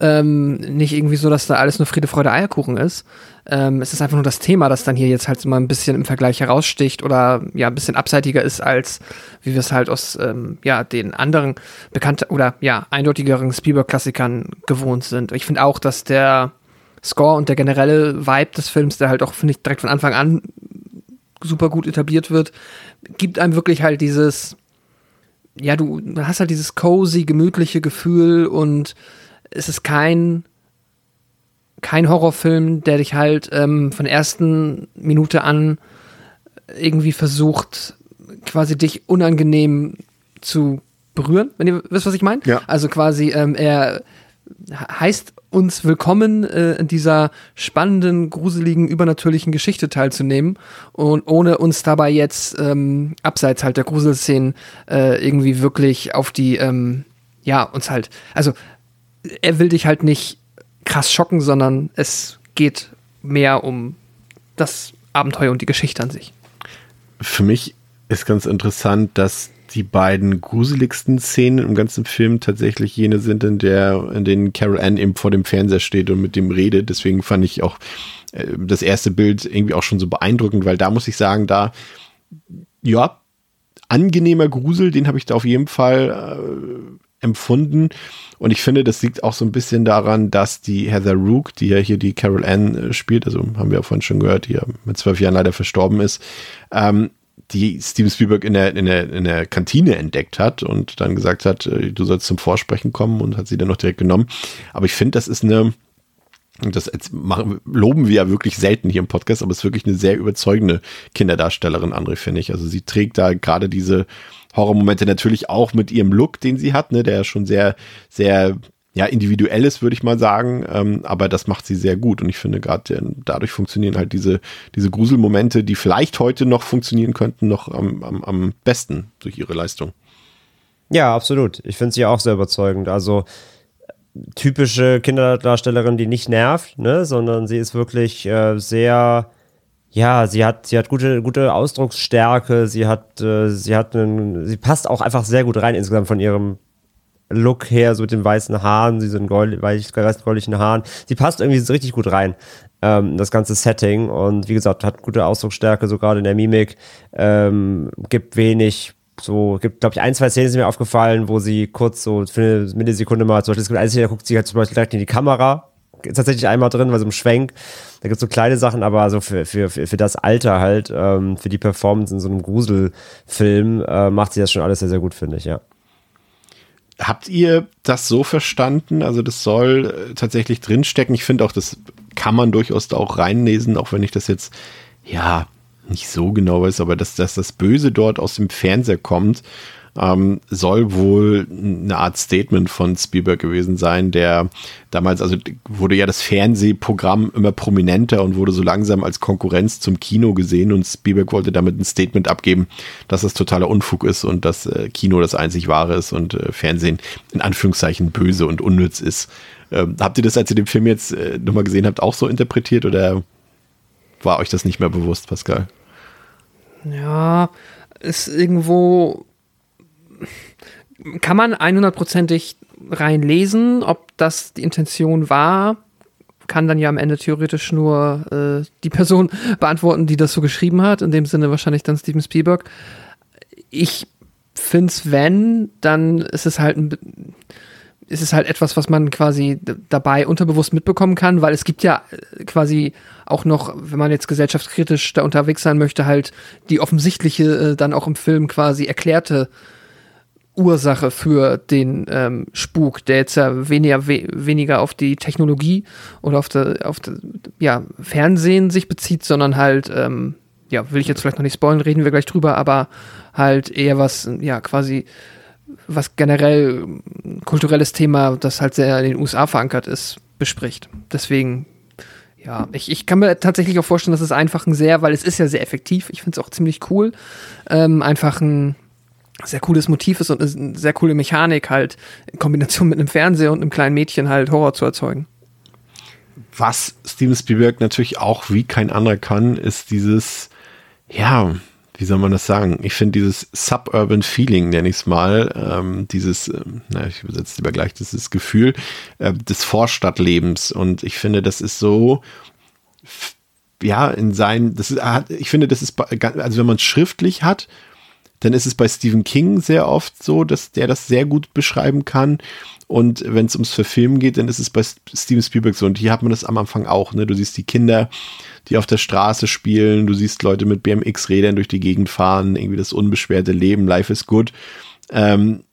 ähm, nicht irgendwie so, dass da alles nur Friede, Freude, Eierkuchen ist. Ähm, es ist einfach nur das Thema, das dann hier jetzt halt mal ein bisschen im Vergleich heraussticht oder ja ein bisschen abseitiger ist, als wie wir es halt aus ähm, ja, den anderen bekannten oder ja eindeutigeren Spielberg-Klassikern gewohnt sind. Ich finde auch, dass der Score und der generelle Vibe des Films, der halt auch, finde ich, direkt von Anfang an super gut etabliert wird, gibt einem wirklich halt dieses, ja, du hast halt dieses cozy, gemütliche Gefühl und es ist kein, kein Horrorfilm, der dich halt ähm, von der ersten Minute an irgendwie versucht, quasi dich unangenehm zu berühren, wenn ihr wisst, was ich meine.
Ja.
Also quasi, ähm, er heißt uns willkommen, äh, in dieser spannenden, gruseligen, übernatürlichen Geschichte teilzunehmen und ohne uns dabei jetzt ähm, abseits halt der Gruselszenen äh, irgendwie wirklich auf die, ähm, ja, uns halt, also er will dich halt nicht krass schocken, sondern es geht mehr um das Abenteuer und die Geschichte an sich.
Für mich ist ganz interessant, dass die beiden gruseligsten Szenen im ganzen Film tatsächlich jene sind, in der, in denen Carol Ann eben vor dem Fernseher steht und mit dem redet. Deswegen fand ich auch äh, das erste Bild irgendwie auch schon so beeindruckend, weil da muss ich sagen, da, ja, angenehmer Grusel, den habe ich da auf jeden Fall äh, empfunden. Und ich finde, das liegt auch so ein bisschen daran, dass die Heather Rook, die ja hier die Carol Ann äh, spielt, also haben wir ja vorhin schon gehört, die ja mit zwölf Jahren leider verstorben ist, ähm, die Steven Spielberg in der, in, der, in der Kantine entdeckt hat und dann gesagt hat, äh, du sollst zum Vorsprechen kommen und hat sie dann noch direkt genommen. Aber ich finde, das ist eine, das machen, loben wir ja wirklich selten hier im Podcast, aber es ist wirklich eine sehr überzeugende Kinderdarstellerin, André, finde ich. Also sie trägt da gerade diese Horrormomente natürlich auch mit ihrem Look, den sie hat, ne, der schon sehr, sehr ja, individuell ist, würde ich mal sagen, ähm, aber das macht sie sehr gut und ich finde gerade dadurch funktionieren halt diese, diese Gruselmomente, die vielleicht heute noch funktionieren könnten, noch am, am, am besten durch ihre Leistung.
Ja, absolut. Ich finde sie auch sehr überzeugend. Also typische Kinderdarstellerin, die nicht nervt, ne, sondern sie ist wirklich äh, sehr, ja, sie hat, sie hat gute, gute Ausdrucksstärke, sie hat, äh, sie hat einen, sie passt auch einfach sehr gut rein insgesamt von ihrem Look her, so mit den weißen Haaren, diesen gold, weiß, goldlichen Haaren. Sie passt irgendwie so richtig gut rein, ähm, das ganze Setting und wie gesagt, hat gute Ausdrucksstärke, so gerade in der Mimik, ähm, gibt wenig so, gibt, glaube ich, ein, zwei Szenen sind mir aufgefallen, wo sie kurz so für eine Millisekunde mal, zum Beispiel, es gibt eine Szene, da guckt sie halt zum Beispiel direkt in die Kamera, ist tatsächlich einmal drin, weil so im Schwenk, da gibt es so kleine Sachen, aber so für, für, für, für das Alter halt, ähm, für die Performance in so einem Gruselfilm, äh, macht sie das schon alles sehr, sehr gut, finde ich, ja.
Habt ihr das so verstanden? Also das soll äh, tatsächlich drinstecken. Ich finde auch, das kann man durchaus da auch reinlesen, auch wenn ich das jetzt, ja, nicht so genau weiß, aber dass, dass das Böse dort aus dem Fernseher kommt, ähm, soll wohl eine Art Statement von Spielberg gewesen sein, der damals, also wurde ja das Fernsehprogramm immer prominenter und wurde so langsam als Konkurrenz zum Kino gesehen und Spielberg wollte damit ein Statement abgeben, dass das totaler Unfug ist und dass äh, Kino das einzig wahre ist und äh, Fernsehen in Anführungszeichen böse und unnütz ist. Ähm, habt ihr das, als ihr den Film jetzt äh, nochmal gesehen habt, auch so interpretiert oder war euch das nicht mehr bewusst, Pascal?
Ja, ist irgendwo. Kann man 100%ig reinlesen, ob das die Intention war? Kann dann ja am Ende theoretisch nur äh, die Person [laughs] beantworten, die das so geschrieben hat. In dem Sinne wahrscheinlich dann Steven Spielberg. Ich finde es, wenn, dann ist es halt ein ist es halt etwas, was man quasi dabei unterbewusst mitbekommen kann, weil es gibt ja äh, quasi auch noch, wenn man jetzt gesellschaftskritisch da unterwegs sein möchte, halt die offensichtliche, äh, dann auch im Film quasi erklärte Ursache für den ähm, Spuk, der jetzt ja weniger, we weniger auf die Technologie oder auf, der, auf ja, Fernsehen sich bezieht, sondern halt, ähm, ja, will ich jetzt vielleicht noch nicht spoilen, reden wir gleich drüber, aber halt eher was, ja, quasi was generell kulturelles Thema, das halt sehr in den USA verankert ist, bespricht. Deswegen, ja, ich, ich kann mir tatsächlich auch vorstellen, dass es einfach ein sehr, weil es ist ja sehr effektiv, ich finde es auch ziemlich cool, ähm, einfach ein sehr cooles Motiv ist und eine sehr coole Mechanik halt in Kombination mit einem Fernseher und einem kleinen Mädchen halt Horror zu erzeugen.
Was Steven Spielberg natürlich auch wie kein anderer kann, ist dieses, ja, wie soll man das sagen? Ich finde dieses Suburban Feeling, nenne ich es mal, ähm, dieses, äh, na, ich übersetze lieber gleich, dieses Gefühl äh, des Vorstadtlebens. Und ich finde, das ist so, ja, in sein, das ist, ich finde, das ist, also wenn man es schriftlich hat, dann ist es bei Stephen King sehr oft so, dass der das sehr gut beschreiben kann. Und wenn es ums Verfilmen geht, dann ist es bei Steven Spielberg so. Und hier hat man das am Anfang auch. Ne? Du siehst die Kinder, die auf der Straße spielen. Du siehst Leute mit BMX-Rädern durch die Gegend fahren. Irgendwie das unbeschwerte Leben. Life is good. Ähm,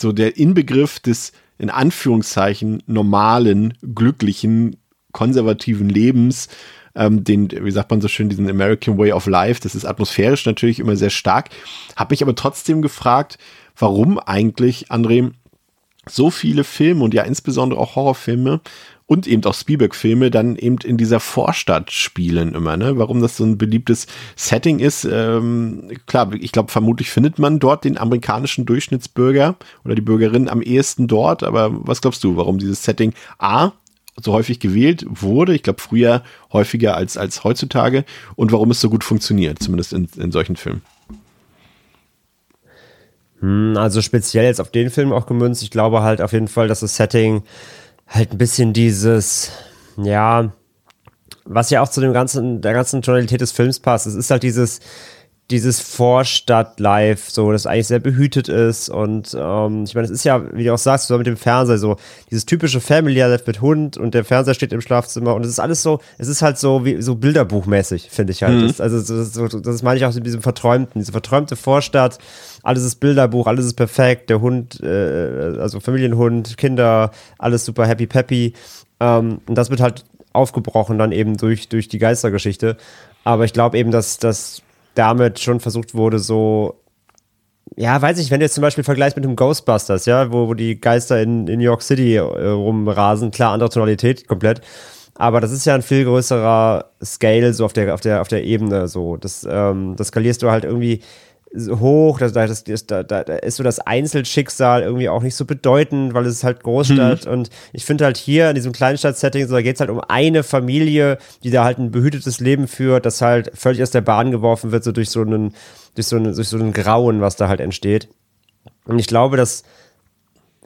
so der Inbegriff des in Anführungszeichen normalen, glücklichen, konservativen Lebens, ähm, den, wie sagt man so schön, diesen American Way of Life, das ist atmosphärisch natürlich immer sehr stark. Habe mich aber trotzdem gefragt, warum eigentlich, André, so viele Filme und ja insbesondere auch Horrorfilme und eben auch Spielberg-Filme dann eben in dieser Vorstadt spielen immer, ne? Warum das so ein beliebtes Setting ist, ähm, klar, ich glaube, vermutlich findet man dort den amerikanischen Durchschnittsbürger oder die Bürgerin am ehesten dort, aber was glaubst du, warum dieses Setting A so häufig gewählt wurde, ich glaube früher häufiger als, als heutzutage und warum es so gut funktioniert, zumindest in, in solchen Filmen?
Hm, also speziell jetzt auf den Film auch gemünzt. Ich glaube halt auf jeden Fall, dass das Setting halt ein bisschen dieses, ja, was ja auch zu dem ganzen, der ganzen Tonalität des Films passt. Es ist halt dieses, dieses Vorstadt-Life, so, das eigentlich sehr behütet ist. Und ähm, ich meine, es ist ja, wie du auch sagst, so mit dem Fernseher, so dieses typische Family Life mit Hund und der Fernseher steht im Schlafzimmer und es ist alles so, es ist halt so wie so Bilderbuchmäßig, finde ich halt. Mhm. Das, also das, so, das meine ich auch in diesem verträumten, diese verträumte Vorstadt, alles ist Bilderbuch, alles ist perfekt, der Hund, äh, also Familienhund, Kinder, alles super happy peppy. Ähm, und das wird halt aufgebrochen dann eben durch, durch die Geistergeschichte. Aber ich glaube eben, dass, dass damit schon versucht wurde, so ja, weiß ich, wenn du jetzt zum Beispiel vergleichst mit dem Ghostbusters, ja, wo, wo die Geister in, in New York City äh, rumrasen, klar, andere Tonalität komplett. Aber das ist ja ein viel größerer Scale, so auf der, auf der, auf der Ebene, so. Das, ähm, das skalierst du halt irgendwie hoch, das, das, da, da ist so das Einzelschicksal irgendwie auch nicht so bedeutend, weil es ist halt Großstadt mhm. und ich finde halt hier in diesem Kleinstadt-Setting, so, da geht es halt um eine Familie, die da halt ein behütetes Leben führt, das halt völlig aus der Bahn geworfen wird, so durch so einen, durch so einen, durch so einen Grauen, was da halt entsteht. Und ich glaube, das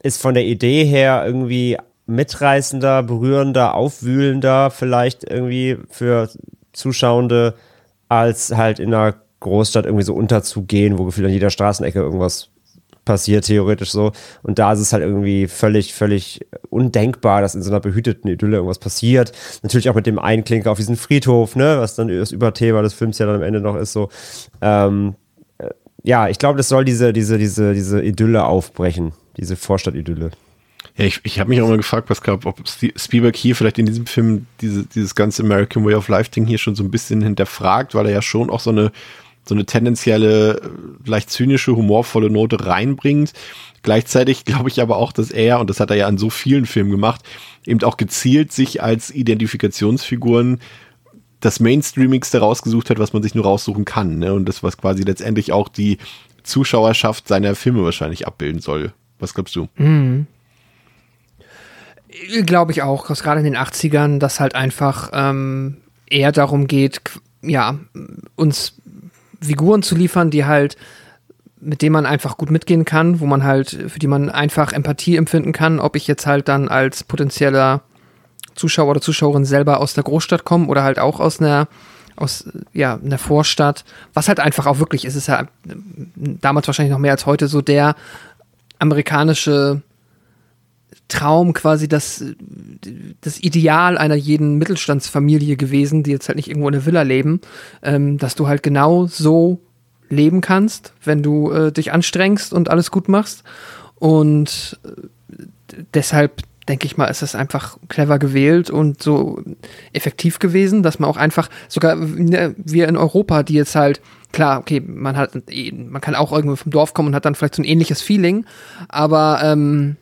ist von der Idee her irgendwie mitreißender, berührender, aufwühlender vielleicht irgendwie für Zuschauende als halt in einer Großstadt irgendwie so unterzugehen, wo gefühlt an jeder Straßenecke irgendwas passiert, theoretisch so. Und da ist es halt irgendwie völlig, völlig undenkbar, dass in so einer behüteten Idylle irgendwas passiert. Natürlich auch mit dem Einklinker auf diesen Friedhof, ne, was dann das Überthema des Films ja dann am Ende noch ist, so. Ähm, äh, ja, ich glaube, das soll diese, diese, diese, diese Idylle aufbrechen, diese Vorstadt-Idylle.
Ja, ich, ich habe mich auch mal gefragt, Pascal, ob Spielberg hier vielleicht in diesem Film diese, dieses ganze American Way of Life Ding hier schon so ein bisschen hinterfragt, weil er ja schon auch so eine so eine tendenzielle, leicht zynische, humorvolle Note reinbringt. Gleichzeitig glaube ich aber auch, dass er, und das hat er ja an so vielen Filmen gemacht, eben auch gezielt sich als Identifikationsfiguren das Mainstreamigste rausgesucht hat, was man sich nur raussuchen kann. Ne? Und das, was quasi letztendlich auch die Zuschauerschaft seiner Filme wahrscheinlich abbilden soll. Was glaubst du? Mhm.
Glaube ich auch, dass gerade in den 80ern das halt einfach ähm, eher darum geht, ja, uns Figuren zu liefern, die halt mit denen man einfach gut mitgehen kann, wo man halt, für die man einfach Empathie empfinden kann, ob ich jetzt halt dann als potenzieller Zuschauer oder Zuschauerin selber aus der Großstadt komme oder halt auch aus einer, aus, ja, einer Vorstadt, was halt einfach auch wirklich ist, ist ja damals wahrscheinlich noch mehr als heute so der amerikanische Traum quasi das, das Ideal einer jeden Mittelstandsfamilie gewesen, die jetzt halt nicht irgendwo in einer Villa leben, ähm, dass du halt genau so leben kannst, wenn du äh, dich anstrengst und alles gut machst. Und äh, deshalb denke ich mal, ist es einfach clever gewählt und so effektiv gewesen, dass man auch einfach, sogar ne, wir in Europa, die jetzt halt, klar, okay, man hat, man kann auch irgendwo vom Dorf kommen und hat dann vielleicht so ein ähnliches Feeling, aber ähm,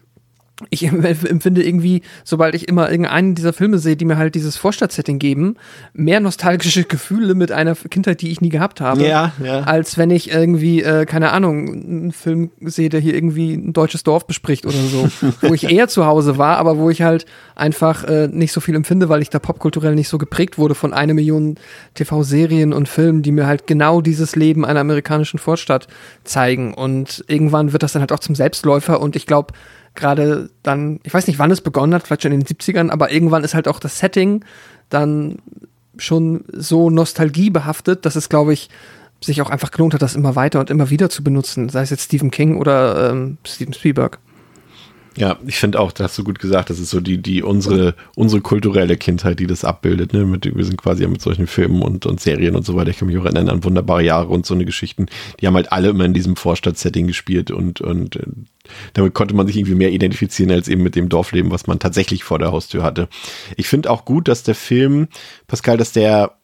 ich [laughs] empfinde irgendwie, sobald ich immer irgendeinen dieser Filme sehe, die mir halt dieses Vorstadtsetting geben, mehr nostalgische [laughs] Gefühle mit einer Kindheit, die ich nie gehabt habe,
ja, ja.
als wenn ich irgendwie, äh, keine Ahnung, einen Film sehe, der hier irgendwie ein deutsches Dorf bespricht oder so, [laughs] wo ich eher zu Hause war, aber wo ich halt einfach äh, nicht so viel empfinde, weil ich da popkulturell nicht so geprägt wurde von einer Million TV-Serien und Filmen, die mir halt genau dieses Leben einer amerikanischen Vorstadt zeigen. Und irgendwann wird das dann halt auch zum Selbstläufer und ich glaube, gerade dann, ich weiß nicht, wann es begonnen hat, vielleicht schon in den 70ern, aber irgendwann ist halt auch das Setting dann schon so nostalgiebehaftet, dass es, glaube ich, sich auch einfach gelohnt hat, das immer weiter und immer wieder zu benutzen, sei es jetzt Stephen King oder ähm, Steven Spielberg.
Ja, ich finde auch, da hast du gut gesagt, das ist so die, die unsere, unsere kulturelle Kindheit, die das abbildet. Ne? Mit, wir sind quasi ja mit solchen Filmen und, und Serien und so weiter. Ich kann mich auch erinnern an wunderbare Jahre und so eine Geschichten. Die haben halt alle immer in diesem Vorstadtsetting gespielt und, und äh, damit konnte man sich irgendwie mehr identifizieren als eben mit dem Dorfleben, was man tatsächlich vor der Haustür hatte. Ich finde auch gut, dass der Film, Pascal, dass der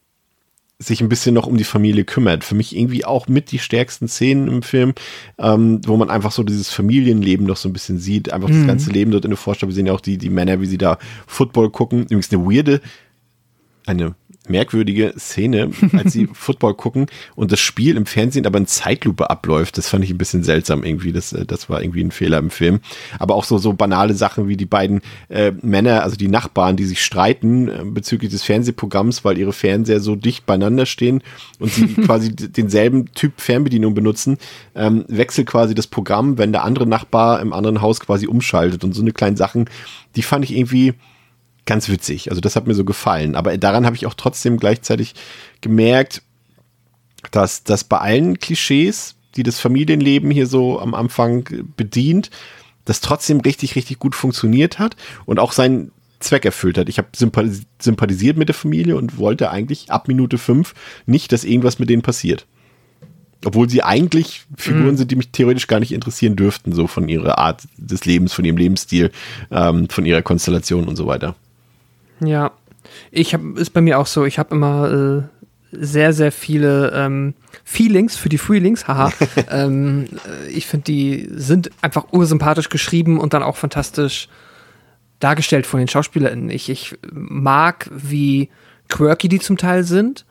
sich ein bisschen noch um die Familie kümmert. Für mich irgendwie auch mit die stärksten Szenen im Film, ähm, wo man einfach so dieses Familienleben noch so ein bisschen sieht. Einfach mhm. das ganze Leben dort in der Vorstellung. Wir sehen ja auch die, die Männer, wie sie da Football gucken. Übrigens eine weirde, eine merkwürdige Szene, als sie [laughs] Football gucken und das Spiel im Fernsehen aber in Zeitlupe abläuft. Das fand ich ein bisschen seltsam irgendwie. Das, äh, das war irgendwie ein Fehler im Film. Aber auch so, so banale Sachen wie die beiden äh, Männer, also die Nachbarn, die sich streiten äh, bezüglich des Fernsehprogramms, weil ihre Fernseher so dicht beieinander stehen und sie [laughs] quasi denselben Typ Fernbedienung benutzen, ähm, wechselt quasi das Programm, wenn der andere Nachbar im anderen Haus quasi umschaltet und so eine kleinen Sachen, die fand ich irgendwie ganz witzig. Also das hat mir so gefallen. Aber daran habe ich auch trotzdem gleichzeitig gemerkt, dass, dass bei allen Klischees, die das Familienleben hier so am Anfang bedient, das trotzdem richtig, richtig gut funktioniert hat und auch seinen Zweck erfüllt hat. Ich habe sympathisiert mit der Familie und wollte eigentlich ab Minute fünf nicht, dass irgendwas mit denen passiert. Obwohl sie eigentlich Figuren mhm. sind, die mich theoretisch gar nicht interessieren dürften, so von ihrer Art des Lebens, von ihrem Lebensstil, ähm, von ihrer Konstellation und so weiter.
Ja, ich habe ist bei mir auch so. Ich habe immer äh, sehr, sehr viele ähm, Feelings für die Freelings, haha. [laughs] ähm, äh, ich finde, die sind einfach ursympathisch geschrieben und dann auch fantastisch dargestellt von den SchauspielerInnen. Ich, ich mag, wie quirky die zum Teil sind.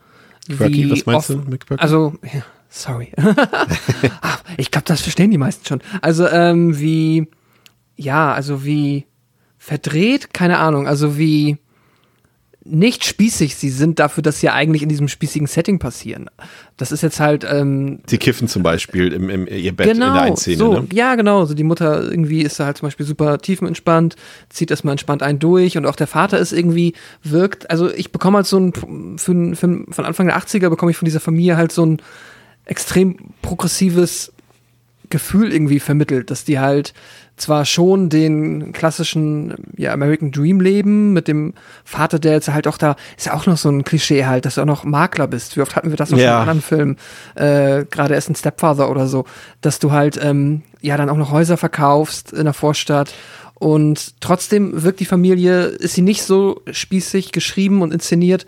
Quirky, was meinst offen, du mit
quirky? Also, ja, sorry. [laughs] Ah, ich glaube, das verstehen die meisten schon. Also, ähm, wie, ja, also wie verdreht, keine Ahnung, also wie nicht spießig sie sind dafür, dass sie eigentlich in diesem spießigen Setting passieren. Das ist jetzt halt. Ähm,
sie kiffen zum Beispiel im, im ihr Bett
genau,
in der einen Szene.
So,
ne?
Ja, genau. So die Mutter irgendwie ist da halt zum Beispiel super tiefenentspannt, zieht erstmal entspannt einen durch und auch der Vater ist irgendwie, wirkt. Also ich bekomme halt so ein, für, für, von Anfang der 80er bekomme ich von dieser Familie halt so ein extrem progressives Gefühl irgendwie vermittelt, dass die halt zwar schon den klassischen ja, American Dream leben mit dem Vater, der jetzt halt auch da, ist ja auch noch so ein Klischee halt, dass du auch noch Makler bist. Wie oft hatten wir das noch ja. in anderen Filmen, äh, gerade erst in Stepfather oder so, dass du halt ähm, ja dann auch noch Häuser verkaufst in der Vorstadt und trotzdem wirkt die Familie, ist sie nicht so spießig geschrieben und inszeniert,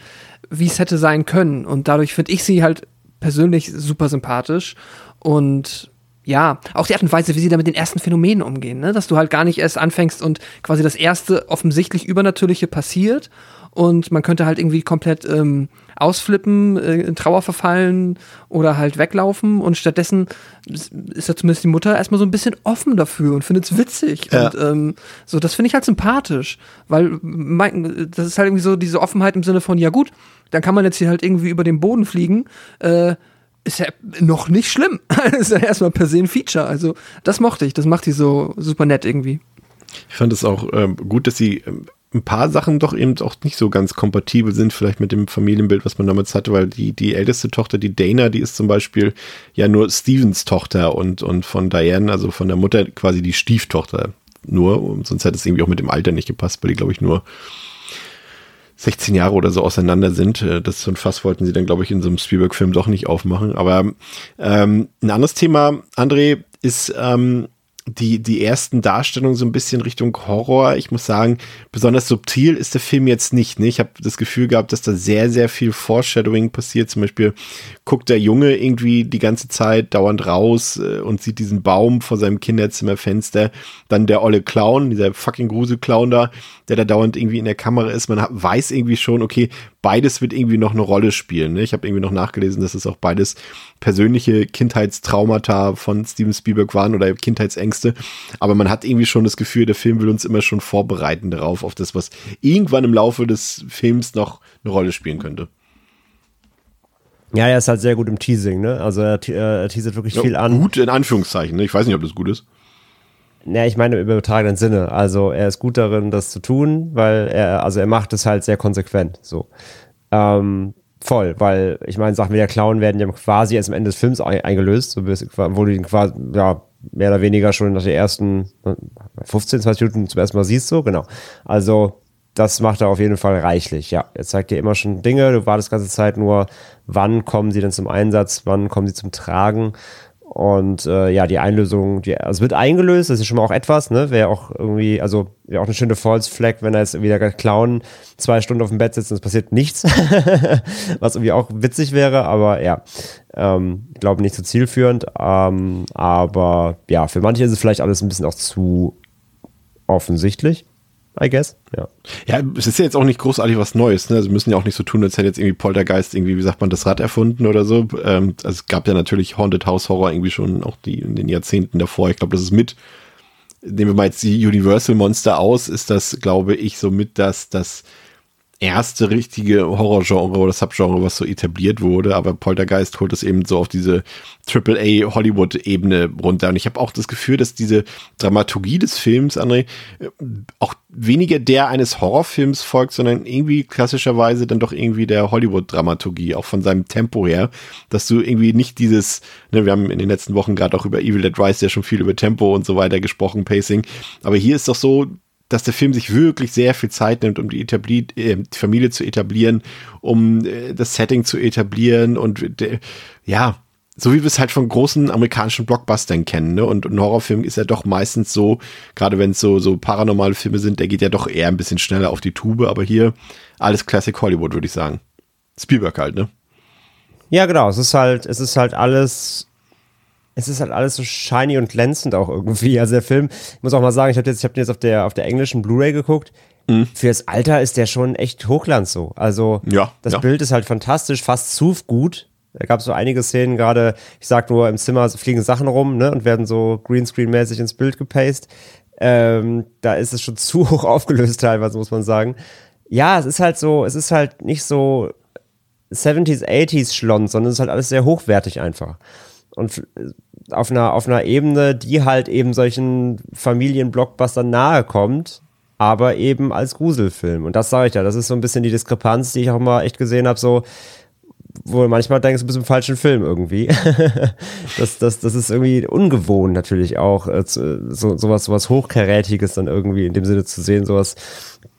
wie es hätte sein können. Und dadurch finde ich sie halt persönlich super sympathisch und ja, auch die Art und Weise, wie sie da mit den ersten Phänomenen umgehen, ne? dass du halt gar nicht erst anfängst und quasi das erste offensichtlich Übernatürliche passiert und man könnte halt irgendwie komplett ähm, ausflippen, äh, in Trauer verfallen oder halt weglaufen und stattdessen ist ja zumindest die Mutter erstmal so ein bisschen offen dafür und findet es witzig ja. und ähm, so, das finde ich halt sympathisch, weil mein, das ist halt irgendwie so diese Offenheit im Sinne von, ja gut, dann kann man jetzt hier halt irgendwie über den Boden fliegen, äh, ist ja noch nicht schlimm. [laughs] ist ja erstmal per se ein Feature. Also, das mochte ich. Das macht die so super nett irgendwie.
Ich fand es auch ähm, gut, dass sie ähm, ein paar Sachen doch eben auch nicht so ganz kompatibel sind, vielleicht mit dem Familienbild, was man damals hatte, weil die, die älteste Tochter, die Dana, die ist zum Beispiel ja nur Stevens Tochter und, und von Diane, also von der Mutter quasi die Stieftochter nur. Und sonst hätte es irgendwie auch mit dem Alter nicht gepasst, weil die, glaube ich, nur 16 Jahre oder so auseinander sind. Äh, das so ein Fass wollten sie dann, glaube ich, in so einem Spielberg-Film doch nicht aufmachen. Aber ähm, ein anderes Thema, André, ist ähm, die, die ersten Darstellungen so ein bisschen Richtung Horror. Ich muss sagen, besonders subtil ist der Film jetzt nicht. Ne? Ich habe das Gefühl gehabt, dass da sehr, sehr viel Foreshadowing passiert. Zum Beispiel guckt der Junge irgendwie die ganze Zeit dauernd raus äh, und sieht diesen Baum vor seinem Kinderzimmerfenster. Dann der olle Clown, dieser fucking Gruselclown da, der da dauernd irgendwie in der Kamera ist. Man weiß irgendwie schon, okay, beides wird irgendwie noch eine Rolle spielen. Ne? Ich habe irgendwie noch nachgelesen, dass es auch beides persönliche Kindheitstraumata von Steven Spielberg waren oder Kindheitsängste. Aber man hat irgendwie schon das Gefühl, der Film will uns immer schon vorbereiten darauf, auf das, was irgendwann im Laufe des Films noch eine Rolle spielen könnte.
Ja, er ist halt sehr gut im Teasing, ne? Also er, er teasert wirklich ja, viel an.
Gut in Anführungszeichen, ne? Ich weiß nicht, ob das gut ist.
Ja, ich meine im übertragenen Sinne. Also er ist gut darin, das zu tun, weil er, also er macht es halt sehr konsequent. So. Ähm, voll, weil ich meine, Sachen wie der Clown werden ja quasi erst am Ende des Films eingelöst, wo du ihn quasi, ja, mehr oder weniger schon nach den ersten 15, 20 Minuten zum ersten Mal siehst, so, genau. Also, das macht er auf jeden Fall reichlich, ja. Er zeigt dir immer schon Dinge, du wartest ganze Zeit nur, wann kommen sie denn zum Einsatz, wann kommen sie zum Tragen und äh, ja, die Einlösung, die, also es wird eingelöst, das ist schon mal auch etwas, ne? Wäre auch irgendwie, also wäre auch eine schöne False Flag, wenn er jetzt wieder Clown zwei Stunden auf dem Bett sitzt und es passiert nichts. [laughs] Was irgendwie auch witzig wäre, aber ja, ähm, glaube nicht so zielführend. Ähm, aber ja, für manche ist es vielleicht alles ein bisschen auch zu offensichtlich. I guess. Ja.
Ja, es ist ja jetzt auch nicht großartig was Neues. Ne? Also müssen ja auch nicht so tun, als hätte jetzt irgendwie Poltergeist irgendwie, wie sagt man, das Rad erfunden oder so. Ähm, also es gab ja natürlich Haunted House Horror irgendwie schon auch die in den Jahrzehnten davor. Ich glaube, das ist mit, nehmen wir mal jetzt die Universal Monster aus, ist das, glaube ich, so mit das, das erste richtige Horrorgenre oder Subgenre, was so etabliert wurde, aber Poltergeist holt es eben so auf diese AAA Hollywood-Ebene runter. Und ich habe auch das Gefühl, dass diese Dramaturgie des Films, André, äh, auch weniger der eines Horrorfilms folgt, sondern irgendwie klassischerweise dann doch irgendwie der Hollywood-Dramaturgie, auch von seinem Tempo her, dass du irgendwie nicht dieses, ne, wir haben in den letzten Wochen gerade auch über Evil Dead Rise ja schon viel über Tempo und so weiter gesprochen, Pacing, aber hier ist doch so, dass der Film sich wirklich sehr viel Zeit nimmt, um die, Etabli äh, die Familie zu etablieren, um äh, das Setting zu etablieren und äh, ja, so wie wir es halt von großen amerikanischen Blockbustern kennen, ne? Und ein Horrorfilm ist ja doch meistens so, gerade wenn es so, so paranormale Filme sind, der geht ja doch eher ein bisschen schneller auf die Tube, aber hier alles Classic Hollywood, würde ich sagen. Spielberg halt, ne?
Ja, genau. Es ist halt, es ist halt alles es ist halt alles so shiny und glänzend auch irgendwie. Also der Film, ich muss auch mal sagen, ich habe jetzt, ich habe den jetzt auf der auf der englischen Blu-ray geguckt. Mhm. Für das Alter ist der schon echt Hochglanz so. Also
ja,
das
ja.
Bild ist halt fantastisch, fast zu gut. Da gab es so einige Szenen, gerade, ich sag nur, im Zimmer fliegen Sachen rum, ne, und werden so Greenscreen-mäßig ins Bild gepaced. Ähm, da ist es schon [laughs] zu hoch aufgelöst teilweise, muss man sagen. Ja, es ist halt so, es ist halt nicht so 70s, 80s Schlons, sondern es ist halt alles sehr hochwertig einfach und auf einer, auf einer Ebene, die halt eben solchen Familienblockbustern nahe kommt, aber eben als Gruselfilm. Und das sage ich ja, das ist so ein bisschen die Diskrepanz, die ich auch mal echt gesehen habe, so, wo manchmal denkst du, bist im falschen Film irgendwie. [laughs] das, das, das ist irgendwie ungewohnt natürlich auch, äh, so, sowas, sowas Hochkarätiges dann irgendwie in dem Sinne zu sehen, sowas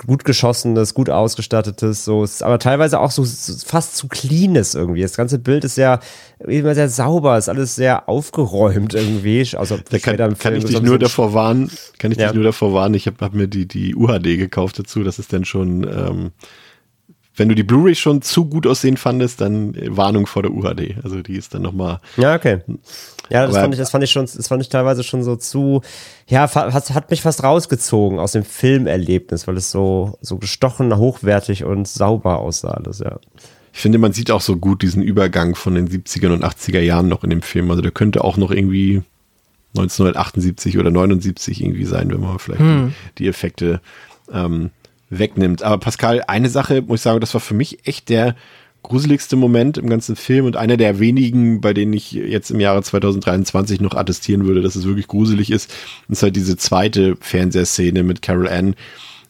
gut geschossenes, gut ausgestattetes, so, ist aber teilweise auch so, so fast zu cleanes irgendwie. Das ganze Bild ist ja immer sehr sauber, ist alles sehr aufgeräumt irgendwie. Also
da kann, kann ich dich nur davor warnen, kann ich ja. dich nur davor warnen, ich habe hab mir die, die UHD gekauft dazu, das ist dann schon, ähm, wenn du die Blu-ray schon zu gut aussehen fandest, dann Warnung vor der UHD. Also die ist dann nochmal.
Ja, okay. Ja, das fand ich, das fand ich schon, das fand ich teilweise schon so zu, ja, hat, hat mich fast rausgezogen aus dem Filmerlebnis, weil es so, so gestochen, hochwertig und sauber aussah alles, ja.
Ich finde, man sieht auch so gut diesen Übergang von den 70er und 80er Jahren noch in dem Film. Also der könnte auch noch irgendwie 1978 oder 79 irgendwie sein, wenn man vielleicht hm. die, die, Effekte ähm, wegnimmt. Aber Pascal, eine Sache, muss ich sagen, das war für mich echt der gruseligste Moment im ganzen Film und einer der wenigen, bei denen ich jetzt im Jahre 2023 noch attestieren würde, dass es wirklich gruselig ist, ist halt diese zweite Fernsehszene mit Carol Ann,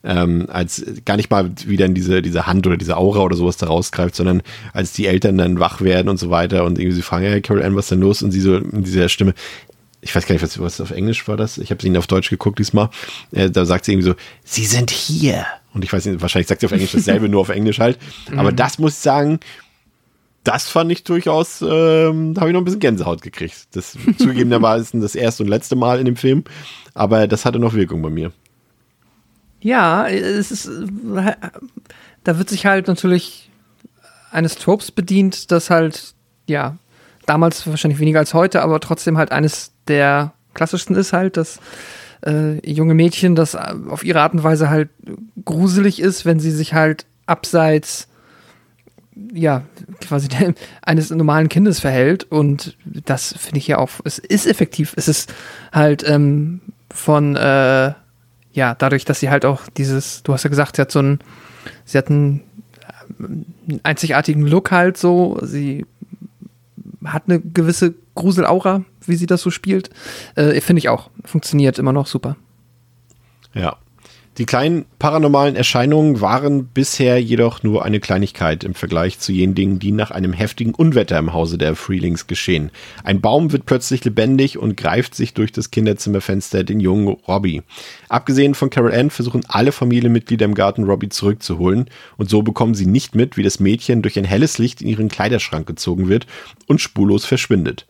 ähm, als gar nicht mal wieder in diese, diese Hand oder diese Aura oder sowas da rausgreift, sondern als die Eltern dann wach werden und so weiter und irgendwie sie fragen, ja, Carol Ann, was ist denn los? Und sie so in dieser Stimme, ich weiß gar nicht, was, was auf Englisch war das, ich habe sie auf Deutsch geguckt diesmal, äh, da sagt sie irgendwie so, sie sind hier. Und ich weiß nicht, wahrscheinlich sagt sie auf Englisch dasselbe, nur auf Englisch halt. [laughs] Aber mhm. das muss ich sagen, das fand ich durchaus, ähm, da habe ich noch ein bisschen Gänsehaut gekriegt. Das [laughs] zugegebenermaßen das erste und letzte Mal in dem Film, aber das hatte noch Wirkung bei mir.
Ja, es ist, da wird sich halt natürlich eines Tropes bedient, das halt, ja, damals wahrscheinlich weniger als heute, aber trotzdem halt eines der klassischsten ist halt, dass äh, junge Mädchen das auf ihre Art und Weise halt gruselig ist, wenn sie sich halt abseits ja, quasi [laughs] eines normalen Kindes verhält. Und das finde ich ja auch, es ist effektiv. Es ist halt ähm, von, äh, ja, dadurch, dass sie halt auch dieses, du hast ja gesagt, sie hat so einen, sie hat einen, einen einzigartigen Look halt so. Sie hat eine gewisse Gruselaura, wie sie das so spielt. Äh, Finde ich auch. Funktioniert immer noch super.
Ja. Die kleinen paranormalen Erscheinungen waren bisher jedoch nur eine Kleinigkeit im Vergleich zu jenen Dingen, die nach einem heftigen Unwetter im Hause der Freelings geschehen. Ein Baum wird plötzlich lebendig und greift sich durch das Kinderzimmerfenster den jungen Robbie. Abgesehen von Carol Ann versuchen alle Familienmitglieder im Garten Robbie zurückzuholen und so bekommen sie nicht mit, wie das Mädchen durch ein helles Licht in ihren Kleiderschrank gezogen wird und spurlos verschwindet.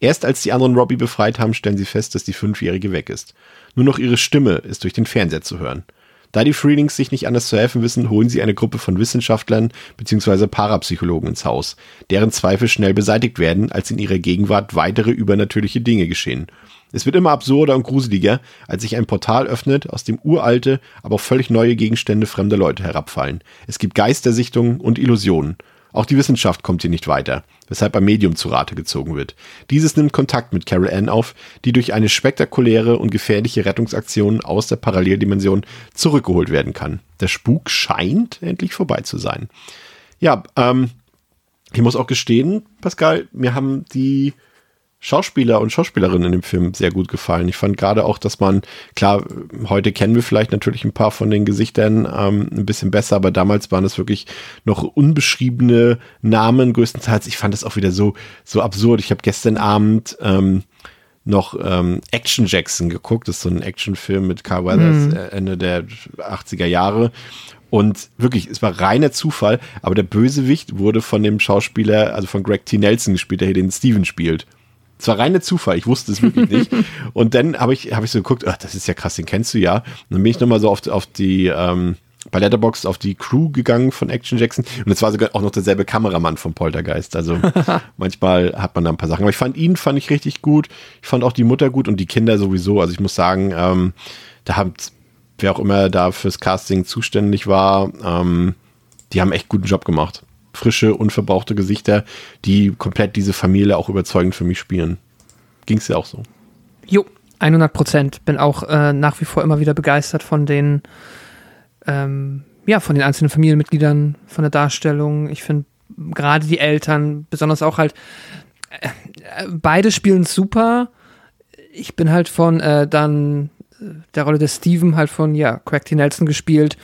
Erst als die anderen Robbie befreit haben, stellen sie fest, dass die Fünfjährige weg ist. Nur noch ihre Stimme ist durch den Fernseher zu hören. Da die Freelings sich nicht anders zu helfen wissen, holen sie eine Gruppe von Wissenschaftlern bzw. Parapsychologen ins Haus, deren Zweifel schnell beseitigt werden, als in ihrer Gegenwart weitere übernatürliche Dinge geschehen. Es wird immer absurder und gruseliger, als sich ein Portal öffnet, aus dem uralte, aber auch völlig neue Gegenstände fremder Leute herabfallen. Es gibt Geistersichtungen und Illusionen. Auch die Wissenschaft kommt hier nicht weiter, weshalb ein Medium zu Rate gezogen wird. Dieses nimmt Kontakt mit Carol Ann auf, die durch eine spektakuläre und gefährliche Rettungsaktion aus der Paralleldimension zurückgeholt werden kann. Der Spuk scheint endlich vorbei zu sein. Ja, ähm, ich muss auch gestehen, Pascal, mir haben die Schauspieler und Schauspielerinnen in dem Film sehr gut gefallen. Ich fand gerade auch, dass man, klar, heute kennen wir vielleicht natürlich ein paar von den Gesichtern ähm, ein bisschen besser, aber damals waren es wirklich noch unbeschriebene Namen größtenteils. Ich fand das auch wieder so, so absurd. Ich habe gestern Abend ähm, noch ähm, Action Jackson geguckt. Das ist so ein Actionfilm mit Carl Weathers,
Mhm.
äh, Ende der 80er Jahre. Und wirklich, es war reiner Zufall, aber der Bösewicht wurde von dem Schauspieler, also von Greg T. Nelson gespielt, der hier den Steven spielt. Es war reiner Zufall, ich wusste es wirklich nicht. [laughs] Und dann habe ich, hab ich so geguckt, ach, das ist ja krass, den kennst du ja. Und dann bin ich nochmal so auf, auf die, ähm, bei Letterboxd auf die Crew gegangen von Action Jackson. Und es war sogar auch noch derselbe Kameramann vom Poltergeist. Also [laughs] manchmal hat man da ein paar Sachen. Aber ich fand ihn, fand ich richtig gut. Ich fand auch die Mutter gut und die Kinder sowieso. Also ich muss sagen, ähm, da hat, wer auch immer da fürs Casting zuständig war, ähm, die haben echt guten Job gemacht. Frische, unverbrauchte Gesichter, die komplett diese Familie auch überzeugend für mich spielen. Ging es ja auch so.
Jo, 100 Prozent. Bin auch äh, nach wie vor immer wieder begeistert von den, ähm, ja, von den einzelnen Familienmitgliedern, von der Darstellung. Ich finde gerade die Eltern, besonders auch halt, äh, äh, beide spielen super. Ich bin halt von äh, dann äh, der Rolle des Steven halt von, ja, Craig T. Nelson gespielt.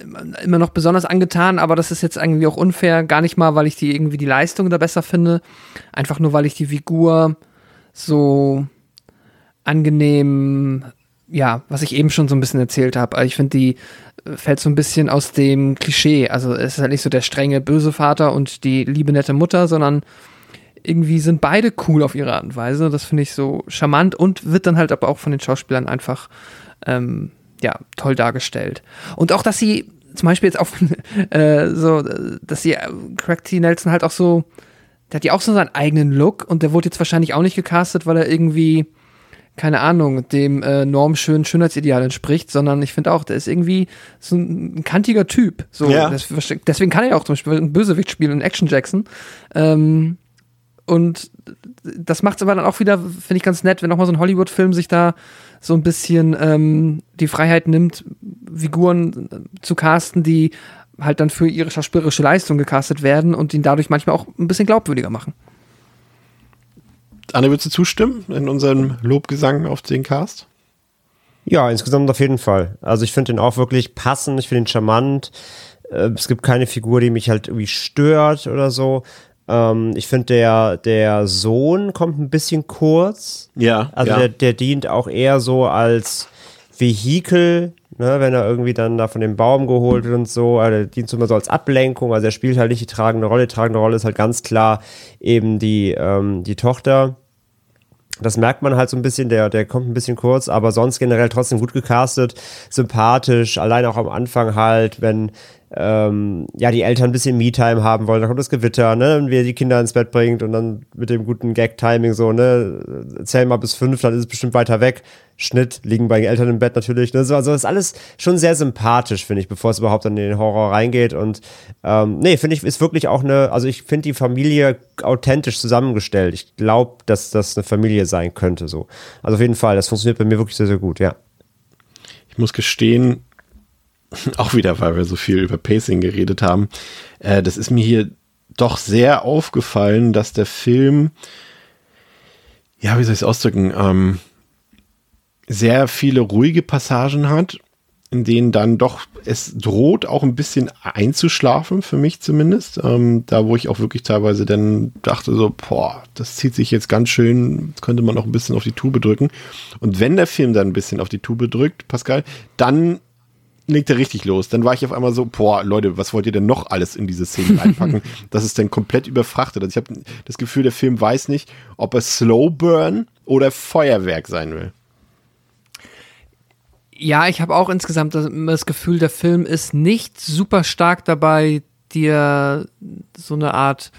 Immer- Immer noch besonders angetan, aber das ist jetzt irgendwie auch unfair. Gar nicht mal, weil ich die irgendwie die Leistung da besser finde. Einfach nur, weil ich die Figur so angenehm, ja, was ich eben schon so ein bisschen erzählt habe. Also ich finde, die äh, fällt so ein bisschen aus dem Klischee. Also es ist halt nicht so der strenge böse Vater und die liebe nette Mutter, sondern irgendwie sind beide cool auf ihre Art und Weise. Das finde ich so charmant und wird dann halt aber auch von den Schauspielern einfach ähm, ja toll dargestellt. Und auch, dass sie zum Beispiel jetzt auch [laughs] äh, so, dass sie äh, Craig T. Nelson halt auch so, der hat ja auch so seinen eigenen Look und der wurde jetzt wahrscheinlich auch nicht gecastet, weil er irgendwie keine Ahnung, dem äh, normschönen Schönheitsideal entspricht, sondern ich finde auch, der ist irgendwie so ein, ein kantiger Typ. So,
Ja.
das, deswegen kann er ja auch zum Beispiel einen Bösewicht spielen in Action Jackson. Ähm, und das macht es aber dann auch wieder, finde ich ganz nett, wenn nochmal so ein Hollywood-Film sich da so ein bisschen ähm, die Freiheit nimmt, Figuren äh, zu casten, die halt dann für ihre schauspielerische Leistung gecastet werden und ihn dadurch manchmal auch ein bisschen glaubwürdiger machen.
Anne, würdest du zustimmen in unserem Lobgesang auf den Cast?
Ja, insgesamt auf jeden Fall. Also ich finde den auch wirklich passend, ich finde ihn charmant. Äh, Es gibt keine Figur, die mich halt irgendwie stört oder so. Ähm, ich finde, der, der Sohn kommt ein bisschen kurz.
Ja.
Also
ja.
der, der dient auch eher so als Vehikel, ne, wenn er irgendwie dann da von dem Baum geholt wird und so. Also der dient so immer so als Ablenkung. Also er spielt halt nicht die tragende Rolle. Die tragende Rolle ist halt ganz klar eben die, ähm, die Tochter. Das merkt man halt so ein bisschen, der, der kommt ein bisschen kurz, aber sonst generell trotzdem gut gecastet, sympathisch, allein auch am Anfang halt, wenn ähm, ja die Eltern ein bisschen Me-Time haben wollen, dann kommt das Gewitter, ne, und wie er die Kinder ins Bett bringt und dann mit dem guten Gag-Timing so, ne, zähl mal bis fünf, dann ist es bestimmt weiter weg. Schnitt, liegen bei den Eltern im Bett natürlich, ne, so, also ist alles schon sehr sympathisch, finde ich, bevor es überhaupt in den Horror reingeht und ähm, nee, finde ich, ist wirklich auch eine, also ich finde die Familie authentisch zusammengestellt. Ich glaube, dass das eine Familie sein könnte, so. Also auf jeden Fall, das funktioniert bei mir wirklich sehr, sehr gut, ja.
Ich muss gestehen, [laughs] auch wieder, weil wir so viel über Pacing geredet haben, äh, das ist mir hier doch sehr aufgefallen, dass der Film, ja, wie soll ich es ausdrücken, ähm, sehr viele ruhige Passagen hat, in denen dann doch es droht, auch ein bisschen einzuschlafen, für mich zumindest. Ähm, da, wo ich auch wirklich teilweise dann dachte, so, boah, das zieht sich jetzt ganz schön, könnte man auch ein bisschen auf die Tube drücken. Und wenn der Film dann ein bisschen auf die Tube drückt, Pascal, dann legt er richtig los. Dann war ich auf einmal so, boah, Leute, was wollt ihr denn noch alles in diese Szene reinpacken? [laughs] das ist dann komplett überfrachtet. Also ich habe das Gefühl, der Film weiß nicht, ob er Slow Burn oder Feuerwerk sein will.
Ja, ich habe auch insgesamt das, das Gefühl, der Film ist nicht super stark dabei, dir so eine Art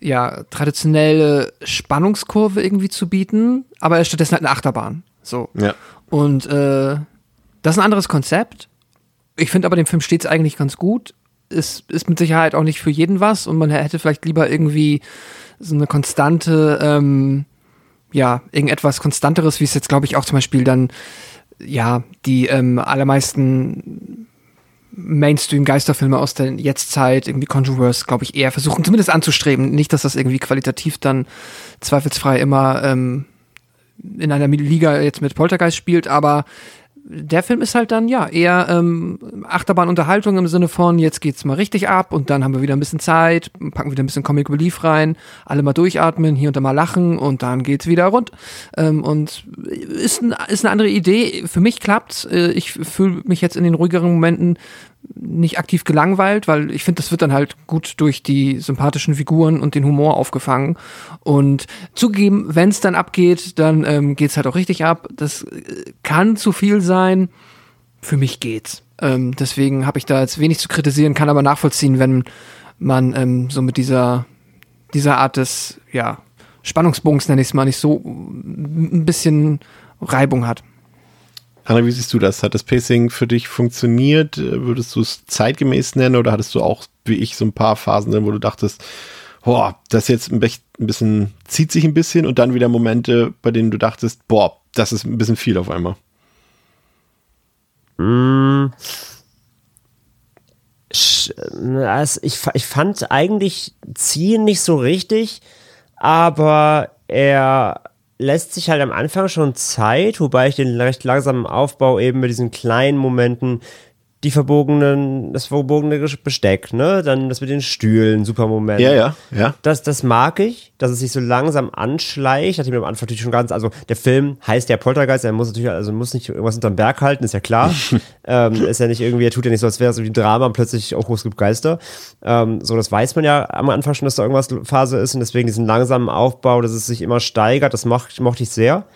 ja, traditionelle Spannungskurve irgendwie zu bieten, aber er ist stattdessen halt eine Achterbahn. So.
Ja.
Und äh, das ist ein anderes Konzept. Ich finde aber, dem Film steht es eigentlich ganz gut. ist, ist mit Sicherheit auch nicht für jeden was und man hätte vielleicht lieber irgendwie so eine konstante, ähm, ja, irgendetwas Konstanteres, wie es jetzt, glaube ich, auch zum Beispiel dann, ja, die ähm, allermeisten Mainstream-Geisterfilme aus der Jetztzeit, irgendwie Controverse, glaube ich, eher versuchen, zumindest anzustreben. Nicht, dass das irgendwie qualitativ dann zweifelsfrei immer ähm, in einer Liga jetzt mit Poltergeist spielt, aber der Film ist halt dann ja eher ähm, Achterbahnunterhaltung im Sinne von jetzt geht's mal richtig ab und dann haben wir wieder ein bisschen Zeit, packen wieder ein bisschen Comic Relief rein, alle mal durchatmen, hier und da mal lachen und dann geht's wieder rund. Ähm, und ist, ein, ist eine andere Idee. Für mich klappt's. Äh, ich fühle mich jetzt in den ruhigeren Momenten nicht aktiv gelangweilt, weil ich finde, das wird dann halt gut durch die sympathischen Figuren und den Humor aufgefangen. Und zugegeben, wenn es dann abgeht, dann ähm, geht es halt auch richtig ab. Das äh, kann zu viel sein. Für mich geht's. Ähm, deswegen habe ich da jetzt wenig zu kritisieren, kann aber nachvollziehen, wenn man ähm, so mit dieser, dieser Art des, ja, Spannungsbogens, nenne ich es mal, nicht so ein bisschen Reibung hat.
Anna, wie siehst du das? Hat das Pacing für dich funktioniert? Würdest du es zeitgemäß nennen oder hattest du auch, wie ich, so ein paar Phasen wo du dachtest, boah, das jetzt ein bisschen, zieht sich ein bisschen und dann wieder Momente, bei denen du dachtest, boah, das ist ein bisschen viel auf einmal?
Mm. Also ich, ich fand eigentlich ziehen nicht so richtig, aber er lässt sich halt am Anfang schon Zeit, wobei ich den recht langsamen Aufbau eben mit diesen kleinen Momenten die verbogenen, das verbogene Besteck, ne? Dann das mit den Stühlen, super Moment.
Ja, ja, ja.
Das, das mag ich, dass es sich so langsam anschleicht. Hatte ich mir am Anfang natürlich schon ganz, also der Film heißt ja Poltergeist, er muss natürlich, also muss nicht irgendwas unterm Berg halten, ist ja klar. [laughs] ähm, ist ja nicht irgendwie, er tut ja nicht so, als wäre es so wie ein Drama und plötzlich auch oh, es gibt Geister. Ähm, so, das weiß man ja am Anfang schon, dass da irgendwas Phase ist und deswegen diesen langsamen Aufbau, dass es sich immer steigert, das mochte ich sehr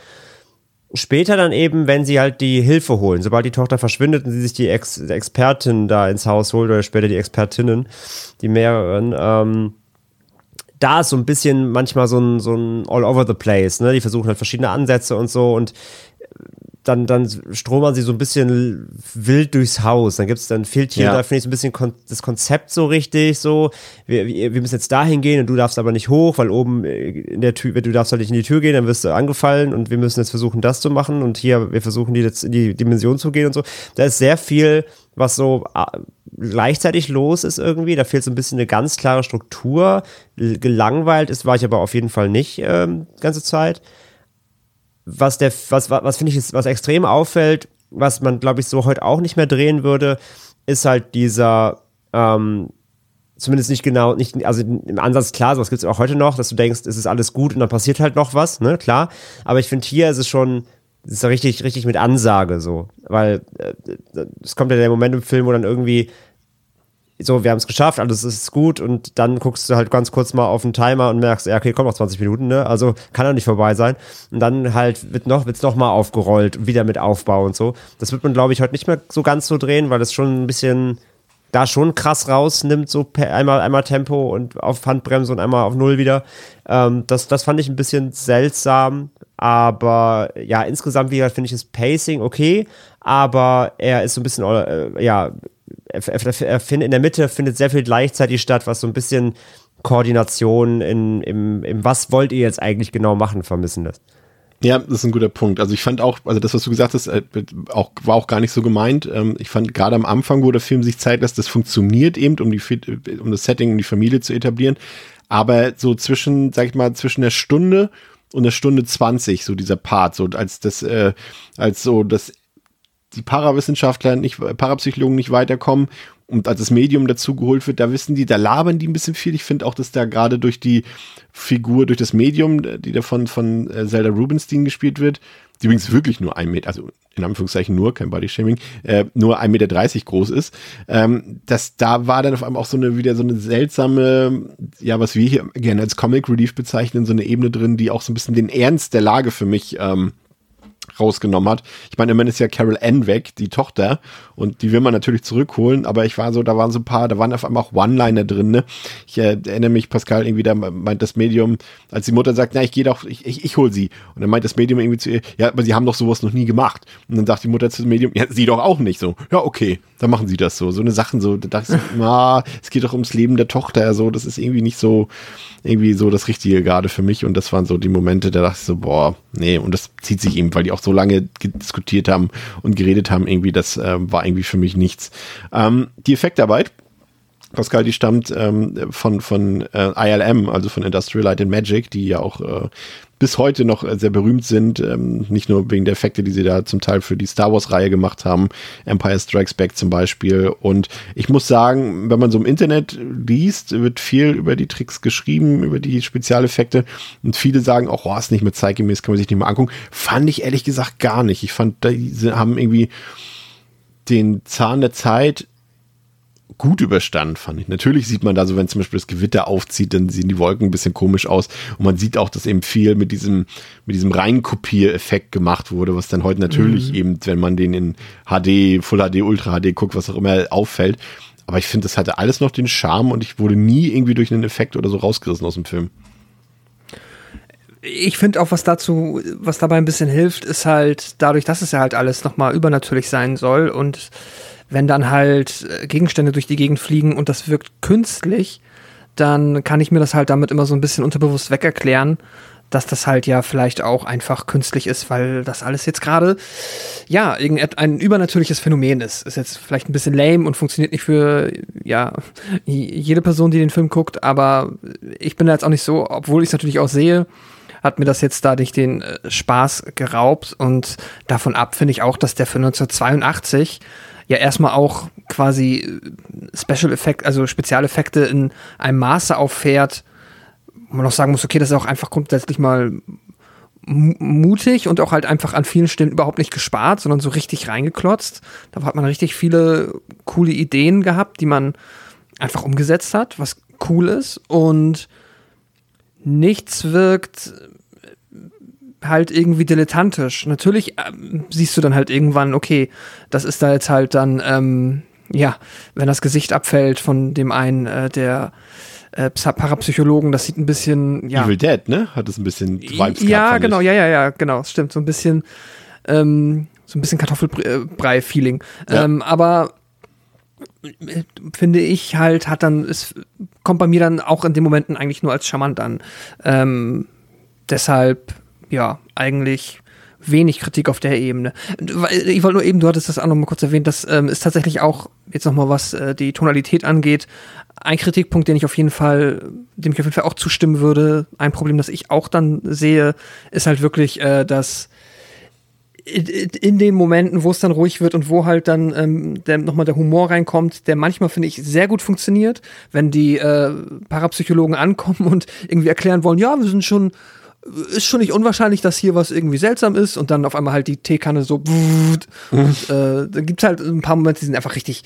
später dann eben, wenn sie halt die Hilfe holen, sobald die Tochter verschwindet und sie sich die Ex Expertin da ins Haus holt oder später die Expertinnen, die mehreren, ähm, da ist so ein bisschen manchmal so ein, so ein all over the place, ne? Die versuchen halt verschiedene Ansätze und so und dann, dann stromern sie so ein bisschen wild durchs Haus. Dann gibt's dann fehlt hier, ja. da finde ich so ein bisschen kon das Konzept so richtig, so, wir, wir müssen jetzt dahin gehen und du darfst aber nicht hoch, weil oben in der Tür, du darfst halt nicht in die Tür gehen, dann wirst du angefallen und wir müssen jetzt versuchen, das zu machen und hier, wir versuchen die jetzt in die Dimension zu gehen und so. Da ist sehr viel, was so gleichzeitig los ist irgendwie. Da fehlt so ein bisschen eine ganz klare Struktur. Gelangweilt ist, war ich aber auf jeden Fall nicht ähm, ganze Zeit was der, was, was, was finde ich, was extrem auffällt, was man, glaube ich, so heute auch nicht mehr drehen würde, ist halt dieser, ähm, zumindest nicht genau, nicht, also im Ansatz klar, sowas gibt es auch heute noch, dass du denkst, es ist alles gut und dann passiert halt noch was, ne, klar. Aber ich finde, hier ist es schon, es ist richtig, richtig mit Ansage so. Weil äh, es kommt ja der Moment im Film, wo dann irgendwie so, wir haben es geschafft, alles ist gut und dann guckst du halt ganz kurz mal auf den Timer und merkst, ja, okay, kommt noch 20 Minuten, ne? Also kann er nicht vorbei sein. Und dann halt wird noch, wird's noch mal aufgerollt, wieder mit Aufbau und so. Das wird man, glaube ich, heute nicht mehr so ganz so drehen, weil das schon ein bisschen da schon krass rausnimmt, so einmal, einmal Tempo und auf Handbremse und einmal auf Null wieder. Ähm, das, das fand ich ein bisschen seltsam, aber ja, insgesamt wieder finde ich das Pacing okay, aber er ist so ein bisschen, äh, ja, in der Mitte findet sehr viel gleichzeitig statt, was so ein bisschen Koordination in, im, im Was wollt ihr jetzt eigentlich genau machen vermissen lässt.
Ja, das ist ein guter Punkt. Also ich fand auch, also das, was du gesagt hast, äh, auch, war auch gar nicht so gemeint. Ähm, ich fand gerade am Anfang, wo der Film sich zeigt, dass das funktioniert eben, um die, um das Setting, um die Familie zu etablieren. Aber so zwischen, sag ich mal, zwischen der Stunde und der Stunde 20, so dieser Part, so als das, äh, als so das die Parawissenschaftler nicht, Parapsychologen nicht weiterkommen und als das Medium dazu geholt wird, da wissen die, da labern die ein bisschen viel. Ich finde auch, dass da gerade durch die Figur, durch das Medium, die da von, äh, Zelda Rubinstein gespielt wird, die übrigens wirklich nur ein Meter, also in Anführungszeichen nur, kein Bodyshaming, äh, nur ein Meter dreißig groß ist, ähm, dass da war dann auf einmal auch so eine, wieder so eine seltsame, ja, was wir hier gerne als Comic Relief bezeichnen, so eine Ebene drin, die auch so ein bisschen den Ernst der Lage für mich ähm, rausgenommen hat. Ich meine, immerhin ist ja Carol Ann weg, die Tochter, und die will man natürlich zurückholen, aber ich war so, da waren so ein paar, da waren auf einmal auch One-Liner drin, ne? Ich äh, erinnere mich, Pascal, irgendwie, da meint das Medium, als die Mutter sagt, na, ich gehe doch, ich, ich, ich hol sie. Und dann meint das Medium irgendwie zu ihr, ja, aber sie haben doch sowas noch nie gemacht. Und dann sagt die Mutter zu dem Medium, ja, sie doch auch nicht so. Ja, okay, dann machen sie das so. So eine Sachen so, da dachte ich, [laughs] na, es geht doch ums Leben der Tochter, so, das ist irgendwie nicht so, irgendwie so das Richtige gerade für mich. Und das waren so die Momente, da dachte ich so, boah, nee, und das zieht sich eben, weil die auch so lange diskutiert haben und geredet haben, irgendwie, das äh, war irgendwie für mich nichts. Ähm, die Effektarbeit, Pascal, die stammt ähm, von, von äh, ILM, also von Industrial Light and Magic, die ja auch äh, bis heute noch äh, sehr berühmt sind. Ähm, nicht nur wegen der Effekte, die sie da zum Teil für die Star Wars-Reihe gemacht haben, Empire Strikes Back zum Beispiel. Und ich muss sagen, wenn man so im Internet liest, wird viel über die Tricks geschrieben, über die Spezialeffekte. Und viele sagen auch, oh, ist nicht mehr zeitgemäß, kann man sich nicht mehr angucken. Fand ich ehrlich gesagt gar nicht. Ich fand, die haben irgendwie den Zahn der Zeit gut überstanden, fand ich. Natürlich sieht man da so, wenn zum Beispiel das Gewitter aufzieht, dann sehen die Wolken ein bisschen komisch aus. Und man sieht auch, dass eben viel mit diesem, mit diesem Reinkopier-Effekt gemacht wurde, was dann heute natürlich mhm. eben, wenn man den in HD, Full HD, Ultra HD guckt, was auch immer auffällt. Aber ich finde, das hatte alles noch den Charme und ich wurde nie irgendwie durch einen Effekt oder so rausgerissen aus dem Film.
Ich finde auch, was dazu, was dabei ein bisschen hilft, ist halt dadurch, dass es ja halt alles nochmal übernatürlich sein soll und wenn dann halt äh, Gegenstände durch die Gegend fliegen und das wirkt künstlich, dann kann ich mir das halt damit immer so ein bisschen unterbewusst wegerklären, dass das halt ja vielleicht auch einfach künstlich ist, weil das alles jetzt gerade, ja, ein übernatürliches Phänomen ist. Ist jetzt vielleicht ein bisschen lame und funktioniert nicht für, ja, jede Person, die den Film guckt, aber ich bin da jetzt auch nicht so, obwohl ich es natürlich auch sehe, hat mir das jetzt da nicht den äh, Spaß geraubt und davon ab finde ich auch, dass der für 1982 ja erstmal auch quasi äh, Special Effekt, also Spezialeffekte in einem Maße auffährt, wo man auch sagen muss, okay, das ist auch einfach grundsätzlich mal mutig und auch halt einfach an vielen Stellen überhaupt nicht gespart, sondern so richtig reingeklotzt. Da hat man richtig viele coole Ideen gehabt, die man einfach umgesetzt hat, was cool ist und nichts wirkt halt irgendwie dilettantisch. Natürlich ähm, siehst du dann halt irgendwann, okay, das ist da jetzt halt dann, ähm, ja, wenn das Gesicht abfällt von dem einen, äh, der äh, Parapsychologen, das sieht ein bisschen, ja.
Evil Dead, ne? Hat es ein bisschen
Vibes Ja, gehabt, genau, ja, ja, ja, genau, stimmt. So ein bisschen, ähm, so ein bisschen Kartoffelbrei-Feeling. Ja. Ähm, aber finde ich halt, hat dann, es kommt bei mir dann auch in den Momenten eigentlich nur als charmant an. Ähm, deshalb ja, eigentlich wenig Kritik auf der Ebene. Ich wollte nur eben, du hattest das auch noch mal kurz erwähnt, das ähm, ist tatsächlich auch, jetzt noch mal was äh, die Tonalität angeht, ein Kritikpunkt, den ich auf jeden Fall, dem ich auf jeden Fall auch zustimmen würde. Ein Problem, das ich auch dann sehe, ist halt wirklich, äh, dass in den Momenten, wo es dann ruhig wird und wo halt dann ähm, nochmal der Humor reinkommt, der manchmal, finde ich, sehr gut funktioniert, wenn die äh, Parapsychologen ankommen und irgendwie erklären wollen, ja, wir sind schon ist schon nicht unwahrscheinlich, dass hier was irgendwie seltsam ist und dann auf einmal halt die Teekanne so und äh, da gibt's halt ein paar Momente, die sind einfach richtig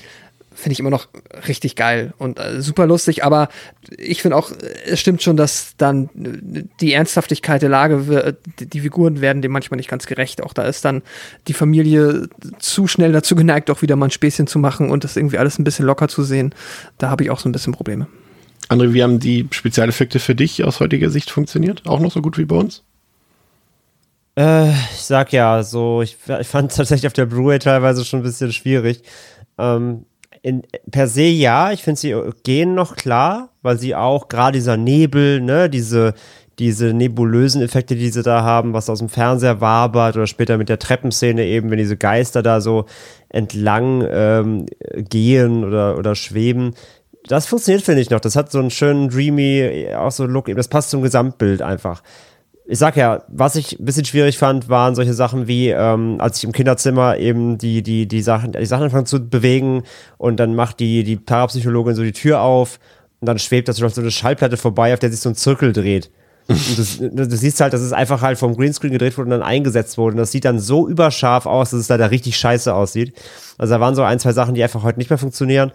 finde ich immer noch richtig geil und äh, super lustig, aber ich finde auch, es stimmt schon, dass dann die Ernsthaftigkeit der Lage, die Figuren werden dem manchmal nicht ganz gerecht. Auch da ist dann die Familie zu schnell dazu geneigt, auch wieder mal ein Späßchen zu machen und das irgendwie alles ein bisschen locker zu sehen. Da habe ich auch so ein bisschen Probleme.
André, wie haben die Spezialeffekte für dich aus heutiger Sicht funktioniert? Auch noch so gut wie bei uns?
Äh, ich sag ja, so, ich, ich fand es tatsächlich auf der Blu-ray teilweise schon ein bisschen schwierig. Ähm, in, per se ja, ich finde sie gehen noch klar, weil sie auch gerade dieser Nebel, ne, diese, diese nebulösen Effekte, die sie da haben, was aus dem Fernseher wabert oder später mit der Treppenszene eben, wenn diese Geister da so entlang ähm, gehen oder, oder schweben, das funktioniert, finde ich noch. Das hat so einen schönen, dreamy, auch so Look. Das passt zum Gesamtbild einfach. Ich sag ja, was ich ein bisschen schwierig fand, waren solche Sachen wie, ähm, als ich im Kinderzimmer eben die, die, die Sachen, die Sachen anfangen zu bewegen und dann macht die, die Parapsychologin so die Tür auf und dann schwebt das so eine Schallplatte vorbei, auf der sich so ein Zirkel dreht. Und das, [laughs] du siehst halt, dass es einfach halt vom Greenscreen gedreht wurde und dann eingesetzt wurde. Und das sieht dann so überscharf aus, dass es leider richtig scheiße aussieht. Also da waren so ein, zwei Sachen, die einfach heute nicht mehr funktionieren.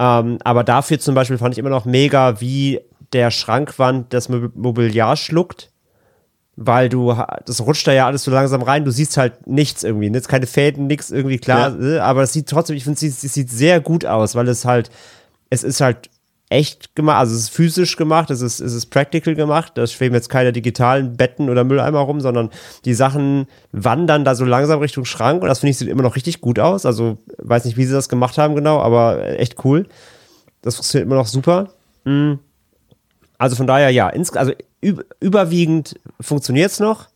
Ähm, aber dafür zum Beispiel fand ich immer noch mega, wie der Schrankwand das Mobiliar schluckt. weil du, das rutscht da ja alles so langsam rein, du siehst halt nichts irgendwie, jetzt keine Fäden, nichts irgendwie klar, ja. Äh, aber es sieht trotzdem, ich finde, es sieht sehr gut aus, weil es halt, es ist halt echt gemacht, also es ist physisch gemacht, es ist, es ist practical gemacht, da schweben jetzt keine digitalen Betten oder Mülleimer rum, sondern die Sachen wandern da so langsam Richtung Schrank und das finde ich sieht immer noch richtig gut aus, also weiß nicht, wie sie das gemacht haben genau, aber echt cool. Das funktioniert immer noch super. Mhm. Also von daher, ja, also überwiegend funktioniert es noch.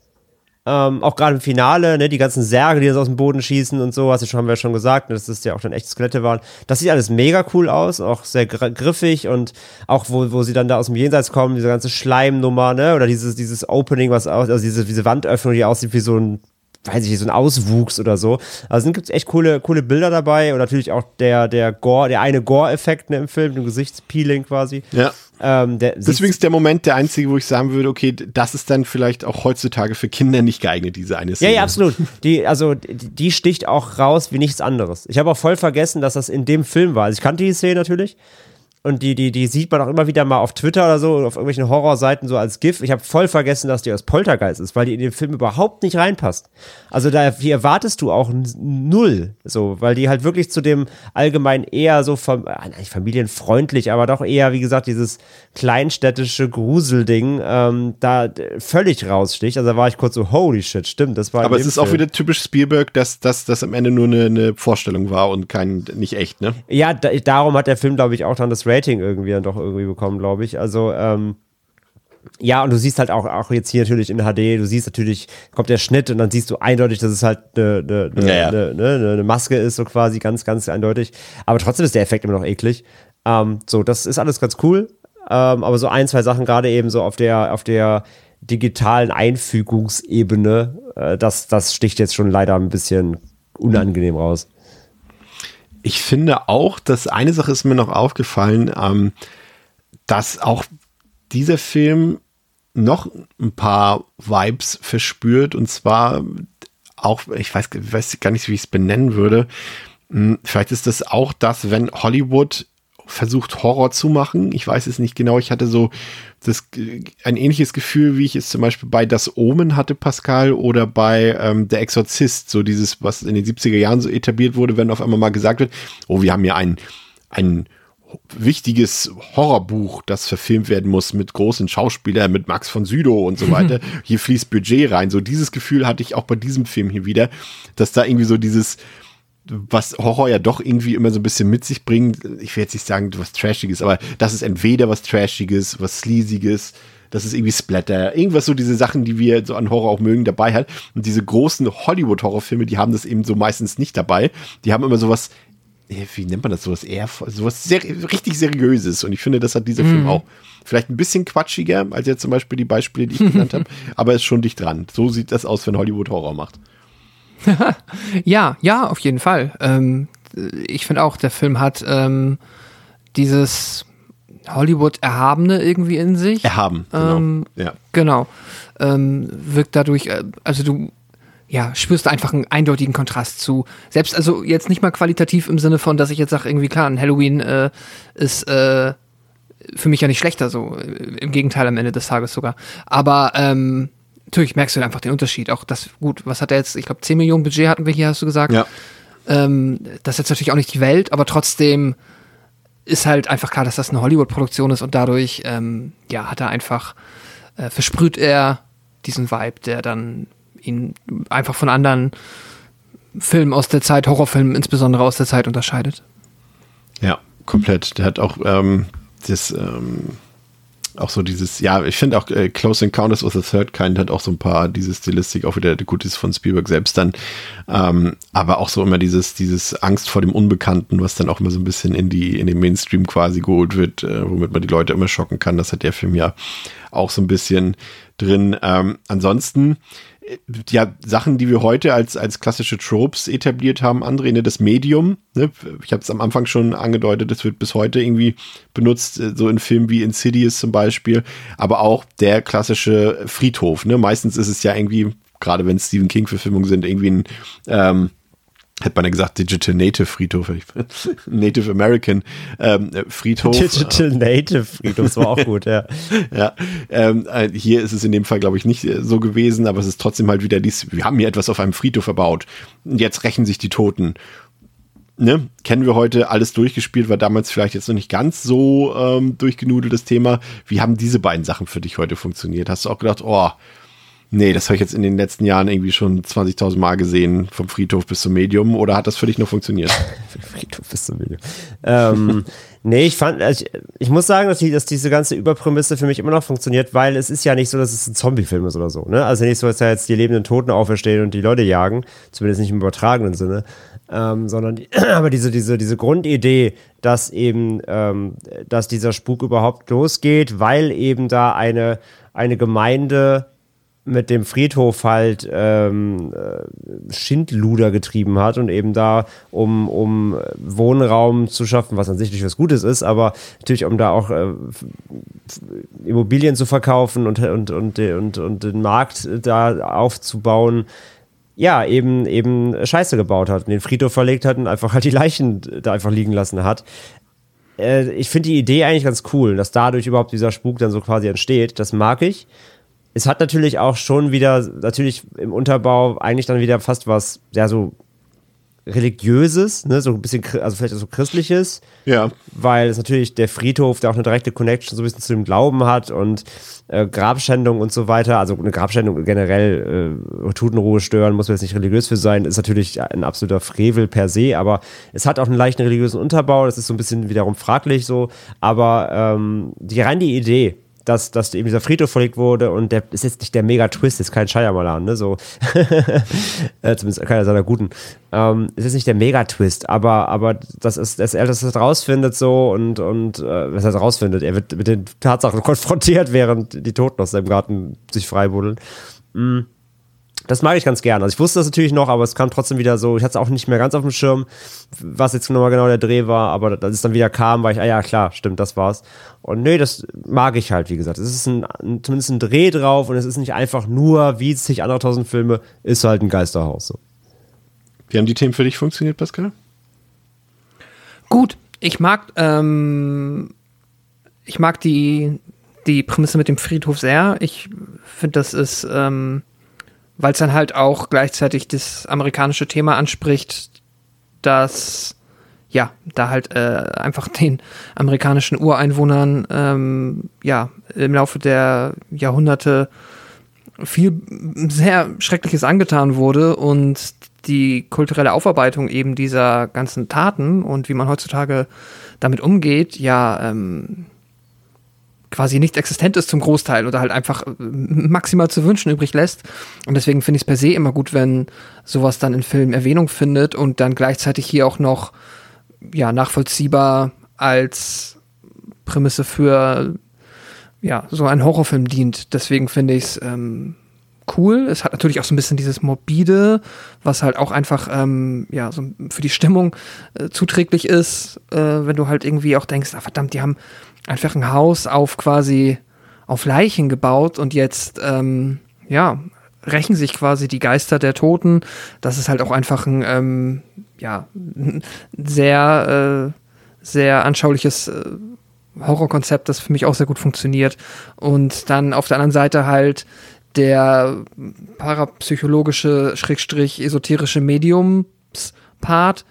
Ähm, auch gerade im Finale, ne, die ganzen Särge, die das aus dem Boden schießen und so, was haben wir ja schon gesagt, dass das ja auch dann echte Skelette waren. Das sieht alles mega cool aus, auch sehr griffig und auch wo, wo sie dann da aus dem Jenseits kommen, diese ganze Schleimnummer, ne, oder dieses, dieses Opening, was aus, also diese, diese Wandöffnung, die aussieht wie so ein weiß ich nicht, so ein Auswuchs oder so. Also gibt es echt coole, coole Bilder dabei und natürlich auch der, der Gore, der eine Gore-Effekt ne, im Film, dem Gesichtspeeling quasi.
Ja. Ähm, Deswegen ist der Moment der einzige, wo ich sagen würde, okay, das ist dann vielleicht auch heutzutage für Kinder nicht geeignet, diese eine
Szene. Ja, ja, absolut. Die, also, die, die sticht auch raus wie nichts anderes. Ich habe auch voll vergessen, dass das in dem Film war. Also ich kannte die Szene natürlich und die, die, die sieht man auch immer wieder mal auf Twitter oder so, auf irgendwelchen Horrorseiten so als GIF. Ich habe voll vergessen, dass die aus Poltergeist ist, weil die in den Film überhaupt nicht reinpasst. Also da die erwartest du auch null, so, weil die halt wirklich zu dem allgemein eher so fam ah, nicht familienfreundlich, aber doch eher, wie gesagt, dieses kleinstädtische Gruselding ähm, da völlig raussticht. Also da war ich kurz so, holy shit, stimmt, das war.
Aber es ist Film. auch wieder typisch Spielberg, dass das am Ende nur eine, eine, Vorstellung war und kein nicht echt, ne?
Ja, da, darum hat der Film, glaube ich, auch dann das Rating irgendwie dann doch irgendwie bekommen, glaube ich. Also, ähm, ja, und du siehst halt auch, auch jetzt hier natürlich in HD, du siehst natürlich, kommt der Schnitt und dann siehst du eindeutig, dass es halt eine, eine, eine, ja, ja. eine, eine Maske ist, so quasi ganz, ganz eindeutig. Aber trotzdem ist der Effekt immer noch eklig. Ähm, so, das ist alles ganz cool. Ähm, aber so ein, zwei Sachen gerade eben so auf der, auf der digitalen Einfügungsebene, äh, das, das sticht jetzt schon leider ein bisschen unangenehm raus.
Ich finde auch, dass eine Sache ist mir noch aufgefallen, ähm, dass auch dieser Film noch ein paar Vibes verspürt und zwar auch, ich weiß, weiß gar nicht, wie ich es benennen würde. Hm, vielleicht ist das auch das, wenn Hollywood versucht Horror zu machen. Ich weiß es nicht genau. Ich hatte so das, ein ähnliches Gefühl, wie ich es zum Beispiel bei Das Omen hatte, Pascal, oder bei ähm, Der Exorzist. So dieses, was in den 70er Jahren so etabliert wurde, wenn auf einmal mal gesagt wird, oh, wir haben ja ein, ein wichtiges Horrorbuch, das verfilmt werden muss mit großen Schauspielern, mit Max von Südow und so [laughs] weiter. hier fließt Budget rein. So dieses Gefühl hatte ich auch bei diesem Film hier wieder, dass da irgendwie so dieses, was Horror ja doch irgendwie immer so ein bisschen mit sich bringt. Ich will jetzt nicht sagen, was Trashiges, aber das ist entweder was Trashiges, was Sleasiges, das ist irgendwie Splatter, irgendwas so diese Sachen, die wir so an Horror auch mögen, dabei hat. Und diese großen Hollywood-Horrorfilme, die haben das eben so meistens nicht dabei. Die haben immer sowas, wie nennt man das, sowas eher, sowas sehr, richtig seriöses. Und ich finde, das hat dieser mm. Film auch. Vielleicht ein bisschen quatschiger als jetzt zum Beispiel die Beispiele, die ich genannt [laughs] habe, aber ist schon dicht dran. So sieht das aus, wenn Hollywood Horror macht. [laughs]
ja, ja, auf jeden Fall. Ähm, ich finde auch, der Film hat ähm, dieses Hollywood-Erhabene irgendwie in sich.
Erhaben, genau. Ähm, ja.
Genau. Ähm, wirkt dadurch, äh, also du ja, spürst einfach einen eindeutigen Kontrast zu. Selbst, also jetzt nicht mal qualitativ im Sinne von, dass ich jetzt sage, irgendwie klar, ein Halloween äh, ist äh, für mich ja nicht schlechter, so im Gegenteil am Ende des Tages sogar. Aber ähm, natürlich merkst du einfach den Unterschied. Auch das, gut, was hat er jetzt? Ich glaube, 10 Millionen Budget hatten wir hier, hast du gesagt.
Ja.
Ähm, das ist jetzt natürlich auch nicht die Welt, aber trotzdem ist halt einfach klar, dass das eine Hollywood-Produktion ist und dadurch, ähm, ja, hat er einfach, äh, versprüht er diesen Vibe, der dann ihn einfach von anderen Filmen aus der Zeit, Horrorfilmen insbesondere aus der Zeit unterscheidet.
Ja, komplett. Der hat auch ähm, das, ähm, auch so dieses, ja, ich finde auch äh, Close Encounters of the Third Kind hat auch so ein paar, diese Stilistik, auch wieder gut ist von Spielberg selbst dann, ähm, aber auch so immer dieses, dieses Angst vor dem Unbekannten, was dann auch immer so ein bisschen in die, in den Mainstream quasi geholt wird, äh, womit man die Leute immer schocken kann, das hat der Film ja auch so ein bisschen drin. Ähm, ansonsten, ja, Sachen, die wir heute als, als klassische Tropes etabliert haben, André, ne, das Medium, ne, ich habe es am Anfang schon angedeutet, das wird bis heute irgendwie benutzt, äh, so in Filmen wie Insidious zum Beispiel, aber auch der klassische Friedhof, ne, meistens ist es ja irgendwie, gerade wenn es Stephen King-Verfilmungen sind, irgendwie ein, ähm, hätte man ja gesagt, Digital Native Friedhof, [laughs] Native American ähm, Friedhof.
Digital Native Friedhof, das war auch gut, ja. [laughs]
ja, ähm, äh, hier ist es in dem Fall, glaube ich, nicht äh, so gewesen, aber es ist trotzdem halt wieder dies, wir haben hier etwas auf einem Friedhof verbaut. Und jetzt rächen sich die Toten. Ne, kennen wir heute alles durchgespielt, war damals vielleicht jetzt noch nicht ganz so ähm, durchgenudeltes Thema. Wie haben diese beiden Sachen für dich heute funktioniert? Hast du auch gedacht, oh, Nee, das habe ich jetzt in den letzten Jahren irgendwie schon 20.000 Mal gesehen, vom Friedhof bis zum Medium. Oder hat das für dich noch funktioniert? [laughs]
Friedhof bis zum Medium. ähm, [laughs] nee, ich fand, also ich, ich, muss sagen, dass, die, dass diese ganze Überprämisse für mich immer noch funktioniert, weil es ist ja nicht so, dass es ein Zombie-Film ist oder so. Ne? Also nicht so, dass da jetzt die lebenden Toten auferstehen und die Leute jagen, zumindest nicht im übertragenen Sinne. Ähm, sondern die, [clears throat] aber diese, diese, diese Grundidee, dass eben, ähm, dass dieser Spuk überhaupt losgeht, weil eben da eine, eine Gemeinde mit dem Friedhof halt ähm, äh, Schindluder getrieben hat und eben da, um, um Wohnraum zu schaffen, was an sich nicht was Gutes ist, aber natürlich, um da auch äh, Immobilien zu verkaufen und, und, und, und, und den Markt da aufzubauen, ja, eben, eben Scheiße gebaut hat und den Friedhof verlegt hat und einfach halt die Leichen da einfach liegen lassen hat. Äh, ich finde die Idee eigentlich ganz cool, dass dadurch überhaupt dieser Spuk dann so quasi entsteht. Das mag ich es hat natürlich auch schon wieder, natürlich im Unterbau eigentlich dann wieder fast was, ja, so religiöses, ne, so ein bisschen, also vielleicht so christliches.
Ja.
Weil es natürlich der Friedhof, der auch eine direkte Connection so ein bisschen zu dem Glauben hat und äh, Grabschändung und so weiter. Also eine Grabschändung generell, äh, Totenruhe stören, muss man jetzt nicht religiös für sein, ist natürlich ein absoluter Frevel per se, aber es hat auch einen leichten religiösen Unterbau, das ist so ein bisschen wiederum fraglich so, aber ähm, die rein die Idee, dass, dass eben dieser Friedhof verlegt wurde und der ist jetzt nicht der Mega-Twist, ist kein Shyamalan, ne, so. [laughs] äh, zumindest keiner seiner guten. Ähm, es ist nicht der Mega-Twist, aber, aber das ist, dass er das rausfindet so und, und äh, was er rausfindet, er wird mit den Tatsachen konfrontiert, [laughs] während die Toten aus seinem Garten sich freibuddeln. Mhm das mag ich ganz gern. Also ich wusste das natürlich noch, aber es kam trotzdem wieder so, ich hatte es auch nicht mehr ganz auf dem Schirm, was jetzt nochmal genau der Dreh war, aber als es dann wieder kam, war ich, ah ja, klar, stimmt, das war's. Und nee, das mag ich halt, wie gesagt. Es ist ein, ein zumindest ein Dreh drauf und es ist nicht einfach nur, wie sich andere tausend Filme, ist halt ein Geisterhaus. So.
Wie haben die Themen für dich funktioniert, Pascal?
Gut, ich mag, ähm, ich mag die, die Prämisse mit dem Friedhof sehr. Ich finde, das ist, ähm, weil es dann halt auch gleichzeitig das amerikanische Thema anspricht, dass ja, da halt äh, einfach [laughs] den amerikanischen Ureinwohnern ähm, ja im Laufe der Jahrhunderte viel sehr Schreckliches angetan wurde und die kulturelle Aufarbeitung eben dieser ganzen Taten und wie man heutzutage damit umgeht, ja ähm, quasi nicht existent ist zum Großteil oder halt einfach äh, maximal zu wünschen übrig lässt. Und deswegen finde ich es per se immer gut, wenn sowas dann in Filmen Erwähnung findet und dann gleichzeitig hier auch noch ja nachvollziehbar als Prämisse für ja so einen Horrorfilm dient. Deswegen finde ich es ähm, cool. Es hat natürlich auch so ein bisschen dieses morbide, was halt auch einfach ähm, ja so für die Stimmung äh, zuträglich ist, äh, wenn du halt irgendwie auch denkst, ah, verdammt, die haben einfach ein Haus auf quasi auf Leichen gebaut und jetzt ähm, ja rächen sich quasi die Geister der Toten. Das ist halt auch einfach ein ähm, ja sehr äh, sehr anschauliches äh, Horrorkonzept, das für mich auch sehr gut funktioniert. Und dann auf der anderen Seite halt der parapsychologische, schrägstrich esoterische Mediums-Part,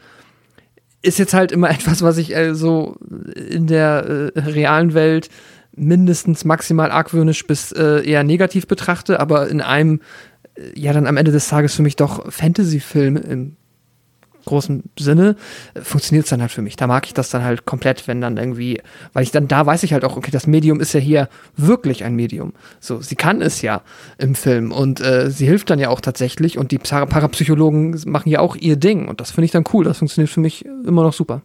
ist jetzt halt immer [laughs] etwas, was ich äh, so in der äh, realen Welt mindestens maximal argwöhnisch bis äh, eher negativ betrachte, aber in einem, äh, ja, dann am Ende des Tages für mich doch Fantasy-Film im großen Sinne, funktioniert es dann halt für mich. Da mag ich das dann halt komplett, wenn dann irgendwie, weil ich dann da weiß ich halt auch, okay, das Medium ist ja hier wirklich ein Medium. So, sie kann es ja im Film und äh, sie hilft dann ja auch tatsächlich und die Parapsychologen machen ja auch ihr Ding und das finde ich dann cool. Das funktioniert für mich immer noch super.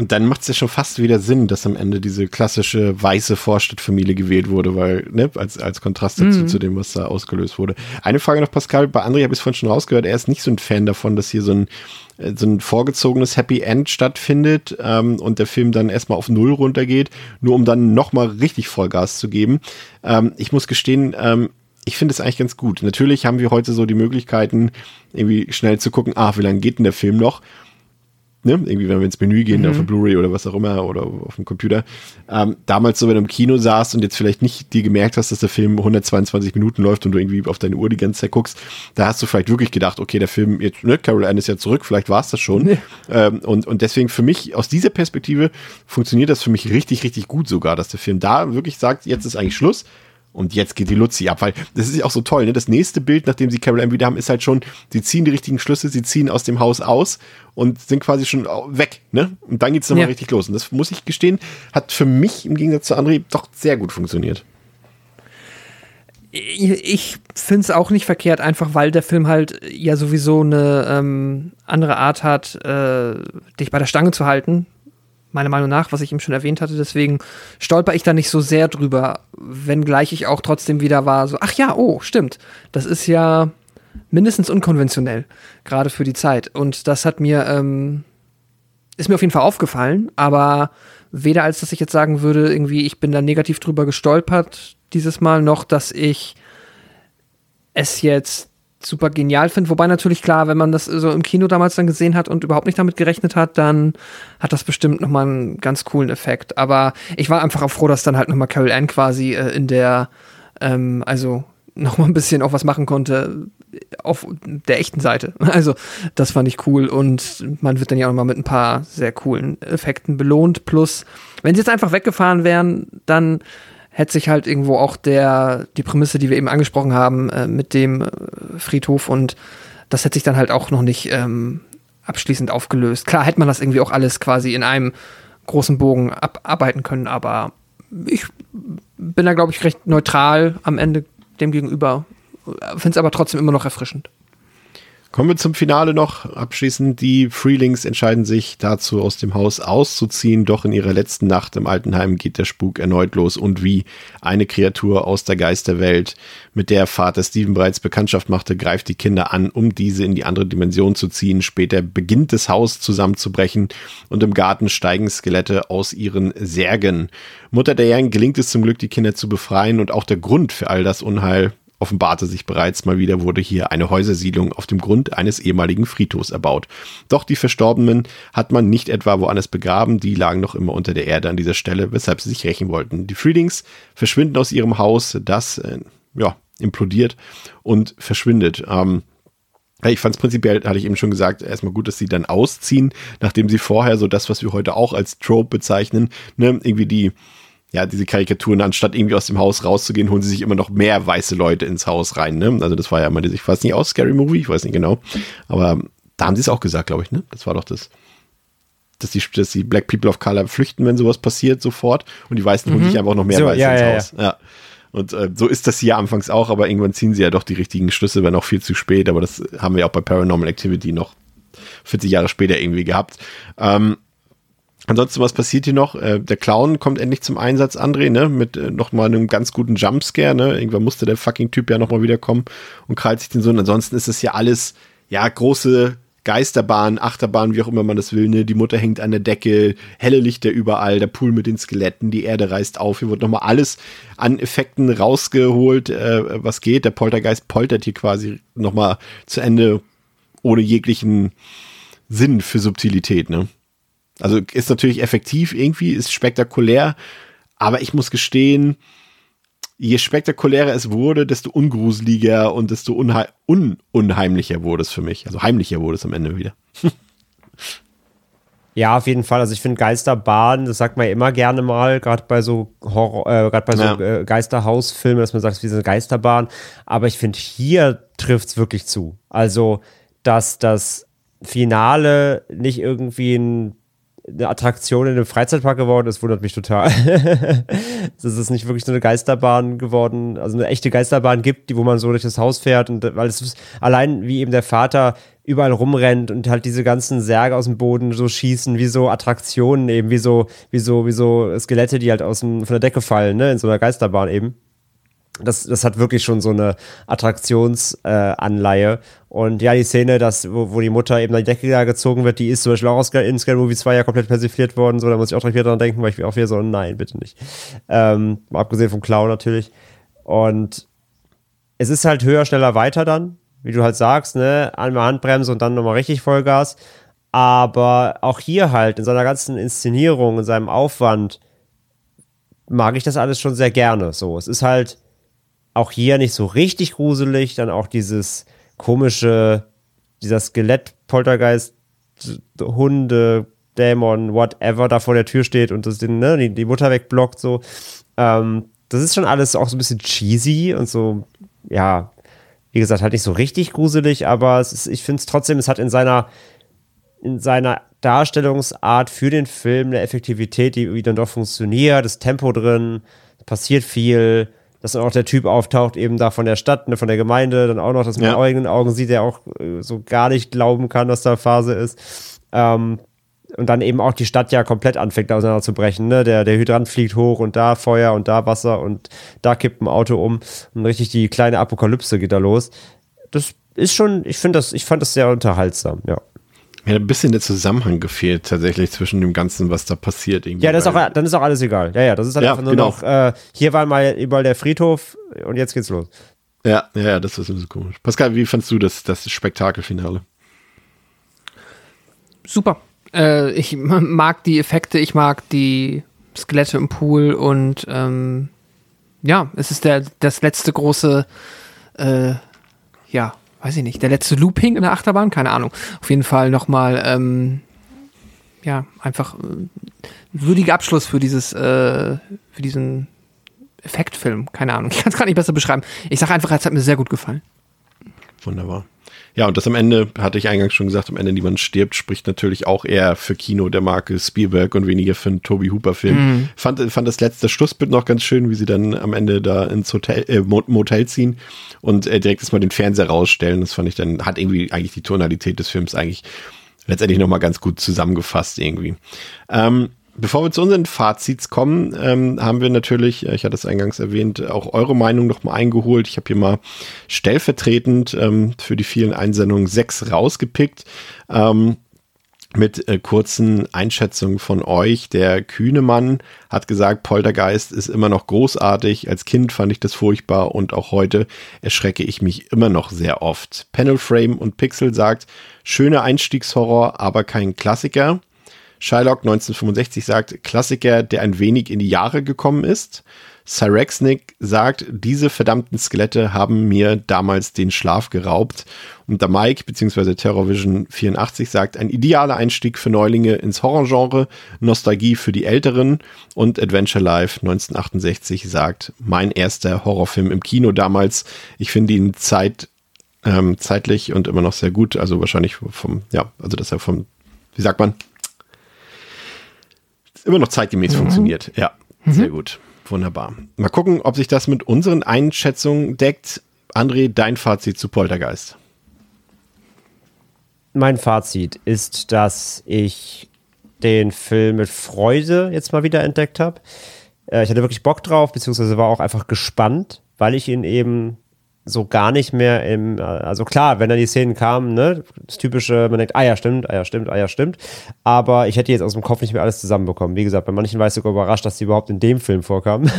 Und dann macht es ja schon fast wieder Sinn, dass am Ende diese klassische weiße Vorstadtfamilie gewählt wurde, weil, ne, als, als Kontrast dazu, mhm. zu dem, was da ausgelöst wurde. Eine Frage noch, Pascal, bei André habe ich es vorhin schon rausgehört, er ist nicht so ein Fan davon, dass hier so ein, äh, so ein vorgezogenes Happy End stattfindet ähm, und der Film dann erstmal auf Null runtergeht, nur um dann nochmal richtig Vollgas zu geben. Ähm, ich muss gestehen, ähm, ich finde es eigentlich ganz gut. Natürlich haben wir heute so die Möglichkeiten, irgendwie schnell zu gucken, ah, wie lange geht denn der Film noch? Ne? Irgendwie, wenn wir ins Menü gehen,
Mhm.
auf der Blu-ray oder was auch immer oder auf dem Computer. Ähm, damals so, wenn du im Kino saßt und jetzt vielleicht nicht dir gemerkt hast, dass der Film 122 Minuten läuft und du irgendwie auf deine Uhr die ganze Zeit guckst, da hast du vielleicht wirklich gedacht, okay, der Film, jetzt, ne, Carol Ann ist ja zurück, vielleicht war es das schon. Ähm, und, und deswegen für mich, aus dieser Perspektive, funktioniert das für mich richtig, richtig gut sogar, dass der Film da wirklich sagt, jetzt ist eigentlich Schluss. Und jetzt geht die Luzi ab, weil das ist ja auch so toll. Ne? Das nächste Bild, nachdem sie Carol Ann wieder haben, ist halt schon, sie ziehen die richtigen Schlüsse, sie ziehen aus dem Haus aus und sind quasi schon weg. Ne? Und dann geht's nochmal
Ja.
richtig los. Und das muss ich gestehen, hat für mich im Gegensatz zu André doch sehr gut funktioniert.
Ich finde es auch nicht verkehrt, einfach weil der Film halt ja sowieso eine ähm, andere Art hat, äh, dich bei der Stange zu halten. Meiner Meinung nach, was ich eben schon erwähnt hatte. Deswegen stolper ich da nicht so sehr drüber, wenngleich ich auch trotzdem wieder war, so, ach ja, oh, stimmt. Das ist ja mindestens unkonventionell, gerade für die Zeit. Und das hat mir, ähm, ist mir auf jeden Fall aufgefallen, aber weder als dass ich jetzt sagen würde, irgendwie, ich bin da negativ drüber gestolpert dieses Mal, noch dass ich es jetzt super genial finde. Wobei natürlich klar, wenn man das so im Kino damals dann gesehen hat und überhaupt nicht damit gerechnet hat, dann hat das bestimmt nochmal einen ganz coolen Effekt. Aber ich war einfach auch froh, dass dann halt nochmal Carol Ann quasi äh, in der, ähm, also nochmal ein bisschen auch was machen konnte auf der echten Seite. [laughs] Also das fand ich cool und man wird dann ja auch nochmal mit ein paar sehr coolen Effekten belohnt. Plus, wenn sie jetzt einfach weggefahren wären, dann hätte sich halt irgendwo auch der, die Prämisse, die wir eben angesprochen haben, äh, mit dem äh, Friedhof und das hätte sich dann halt auch noch nicht ähm, abschließend aufgelöst. Klar hätte man das irgendwie auch alles quasi in einem großen Bogen abarbeiten können, aber ich bin da, glaube ich, recht neutral am Ende dem gegenüber. Finde es aber trotzdem immer noch erfrischend.
Kommen wir zum Finale noch. Abschließend, die Freelings entscheiden sich dazu, aus dem Haus auszuziehen. Doch in ihrer letzten Nacht im Altenheim geht der Spuk erneut los und wie eine Kreatur aus der Geisterwelt, mit der Vater Steven bereits Bekanntschaft machte, greift die Kinder an, um diese in die andere Dimension zu ziehen. Später beginnt das Haus zusammenzubrechen und im Garten steigen Skelette aus ihren Särgen. Mutter Diane gelingt es zum Glück, die Kinder zu befreien und auch der Grund für all das Unheil offenbarte sich bereits mal wieder, wurde hier eine Häusersiedlung auf dem Grund eines ehemaligen Friedhofs erbaut. Doch die Verstorbenen hat man nicht etwa woanders begraben, die lagen noch immer unter der Erde an dieser Stelle, weshalb sie sich rächen wollten. Die Freelings verschwinden aus ihrem Haus, das äh, ja, implodiert und verschwindet. Ähm, ich fand es prinzipiell, hatte ich eben schon gesagt, erstmal gut, dass sie dann ausziehen, nachdem sie vorher so das, was wir heute auch als Trope bezeichnen, ne, irgendwie die, ja, diese Karikaturen, anstatt irgendwie aus dem Haus rauszugehen, holen sie sich immer noch mehr weiße Leute ins Haus rein, ne? Also das war ja immer, ich weiß nicht aus, Scary Movie, ich weiß nicht genau. Aber da haben sie es auch gesagt, glaube ich, ne? Das war doch das. Dass die, dass die Black People of Color flüchten, wenn sowas passiert, sofort. Und die Weißen holen sich einfach noch mehr
So,
Weiße
ja,
ins
ja,
Haus. Ja. Und äh, so ist das hier anfangs auch, aber irgendwann ziehen sie ja doch die richtigen Schlüsse, wenn auch viel zu spät. Aber das haben wir auch bei Paranormal Activity noch 40 Jahre später irgendwie gehabt. Ähm, ansonsten, was passiert hier noch? Äh, der Clown kommt endlich zum Einsatz, André, ne? Mit äh, nochmal einem ganz guten Jumpscare, ne? Irgendwann musste der fucking Typ ja nochmal wiederkommen und krallt sich den Sohn. Ansonsten ist es ja alles, ja, große Geisterbahn, Achterbahn, wie auch immer man das will, ne? Die Mutter hängt an der Decke, helle Lichter überall, der Pool mit den Skeletten, die Erde reißt auf. Hier wird nochmal alles an Effekten rausgeholt, äh, was geht. Der Poltergeist poltert hier quasi nochmal zu Ende ohne jeglichen Sinn für Subtilität, ne? Also ist natürlich effektiv irgendwie, ist spektakulär, aber ich muss gestehen, je spektakulärer es wurde, desto ungruseliger und desto unhei un unheimlicher wurde es für mich. Also heimlicher wurde es am Ende wieder. [laughs]
Ja, auf jeden Fall. Also ich finde Geisterbahn, das sagt man ja immer gerne mal, gerade bei so Horror, äh, gerade bei so äh, Geisterhausfilmen, dass man sagt, es ist wie so eine Geisterbahn. Aber ich finde, hier trifft es wirklich zu. Also, dass das Finale nicht irgendwie ein, eine Attraktion in einem Freizeitpark geworden ist, wundert mich total. [laughs] dass es nicht wirklich so eine Geisterbahn geworden, also eine echte Geisterbahn gibt, die, wo man so durch das Haus fährt und weil es allein wie eben der Vater überall rumrennt und halt diese ganzen Särge aus dem Boden so schießen, wie so Attraktionen eben, wie so, wie so, wie so Skelette, die halt aus dem, von der Decke fallen, ne, in so einer Geisterbahn eben. Das, das hat wirklich schon so eine Attraktionsanleihe. Äh, und ja, die Szene, dass, wo, wo die Mutter eben an die Decke da gezogen wird, die ist zum Beispiel auch aus, in Scary Movie 2 ja komplett persifliert worden. So, da muss ich auch direkt wieder dran denken, weil ich auch wieder so, nein, bitte nicht. Ähm, mal abgesehen vom Clown natürlich. Und es ist halt höher, schneller, weiter dann, wie du halt sagst, ne? Einmal Handbremse und dann nochmal richtig Vollgas. Aber auch hier halt in seiner ganzen Inszenierung, in seinem Aufwand, mag ich das alles schon sehr gerne. So, es ist halt auch hier nicht so richtig gruselig, dann auch dieses komische, dieser Skelett-Poltergeist, Hunde, Dämon, whatever, da vor der Tür steht und das ne, die, die Mutter wegblockt, so. Ähm, das ist schon alles auch so ein bisschen cheesy und so, ja, wie gesagt, halt nicht so richtig gruselig, aber ist, ich finde es trotzdem, es hat in seiner, in seiner Darstellungsart für den Film eine Effektivität, die irgendwie dann doch funktioniert, das Tempo drin, passiert viel, dass dann auch der Typ auftaucht, eben da von der Stadt, ne, von der Gemeinde, dann auch noch, dass man
Ja.
eigenen Augen sieht, der auch äh, so gar nicht glauben kann, dass da Phase ist. Ähm, und dann eben auch die Stadt ja komplett anfängt auseinanderzubrechen. Ne? Der, der Hydrant fliegt hoch und da Feuer und da Wasser und da kippt ein Auto um und richtig die kleine Apokalypse geht da los. Das ist schon, ich finde das, ich fand das sehr unterhaltsam, ja.
Mir hat ein bisschen der Zusammenhang gefehlt, tatsächlich, zwischen dem Ganzen, was da passiert. Irgendwie,
Ja, das ist auch, dann ist auch alles egal. Ja, ja, das ist dann
Ja,
einfach nur
genau.
noch, äh, hier war mal überall der Friedhof und jetzt geht's los.
Ja, ja, ja, das ist ein bisschen komisch. Pascal, wie fandst du das, das Spektakelfinale?
Super. Äh, ich mag die Effekte, ich mag die Skelette im Pool und ähm, ja, es ist der, das letzte große, äh, ja, weiß ich nicht, der letzte Looping in der Achterbahn, keine Ahnung. Auf jeden Fall nochmal, ähm, ja, einfach äh, würdiger Abschluss für dieses, äh, für diesen Effektfilm, keine Ahnung. [laughs] Ich kann es gar nicht besser beschreiben. Ich sage einfach, es hat mir sehr gut gefallen.
Wunderbar. Ja, und das am Ende, hatte ich eingangs schon gesagt, am Ende niemand stirbt, spricht natürlich auch eher für Kino der Marke Spielberg und weniger für einen Toby Hooper-Film. Fand, fand das letzte Schlussbild noch ganz schön, wie sie dann am Ende da ins Hotel, äh, Mo- Motel ziehen und äh, direkt erstmal den Fernseher rausstellen. Das fand ich dann, hat irgendwie eigentlich die Tonalität des Films eigentlich letztendlich nochmal ganz gut zusammengefasst irgendwie. Ähm, Bevor wir zu unseren Fazits kommen, ähm, haben wir natürlich, äh, ich hatte es eingangs erwähnt, auch eure Meinung noch mal eingeholt. Ich habe hier mal stellvertretend ähm, für die vielen Einsendungen sechs rausgepickt. Ähm, mit äh, kurzen Einschätzungen von euch. Der Kühnemann hat gesagt, Poltergeist ist immer noch großartig. Als Kind fand ich das furchtbar und auch heute erschrecke ich mich immer noch sehr oft. Panelframe und Pixel sagt, schöner Einstiegshorror, aber kein Klassiker. Shylock 1965 sagt, Klassiker, der ein wenig in die Jahre gekommen ist. Cyrexnik sagt, diese verdammten Skelette haben mir damals den Schlaf geraubt. Und der Mike bzw. Terrorvision 84 sagt, ein idealer Einstieg für Neulinge ins Horrorgenre, Nostalgie für die Älteren. Und Adventure Life 1968 sagt, mein erster Horrorfilm im Kino damals. Ich finde ihn zeit, ähm, zeitlich und immer noch sehr gut. Also wahrscheinlich vom, ja, also dass er vom, wie sagt man, immer noch zeitgemäß funktioniert. Ja, sehr gut. Wunderbar. Mal gucken, ob sich das mit unseren Einschätzungen deckt. André, dein Fazit zu Poltergeist.
Mein Fazit ist, dass ich den Film mit Freude jetzt mal wieder entdeckt habe. Äh, ich hatte wirklich Bock drauf, beziehungsweise war auch einfach gespannt, weil ich ihn eben so gar nicht mehr im, äh, also klar, wenn dann die Szenen kamen, ne, das typische, man denkt, ah ja, stimmt, ah ja, stimmt, ah ja, stimmt, aber ich hätte jetzt aus dem Kopf nicht mehr alles zusammenbekommen. Wie gesagt, bei manchen war ich sogar überrascht, dass sie überhaupt in dem Film vorkamen,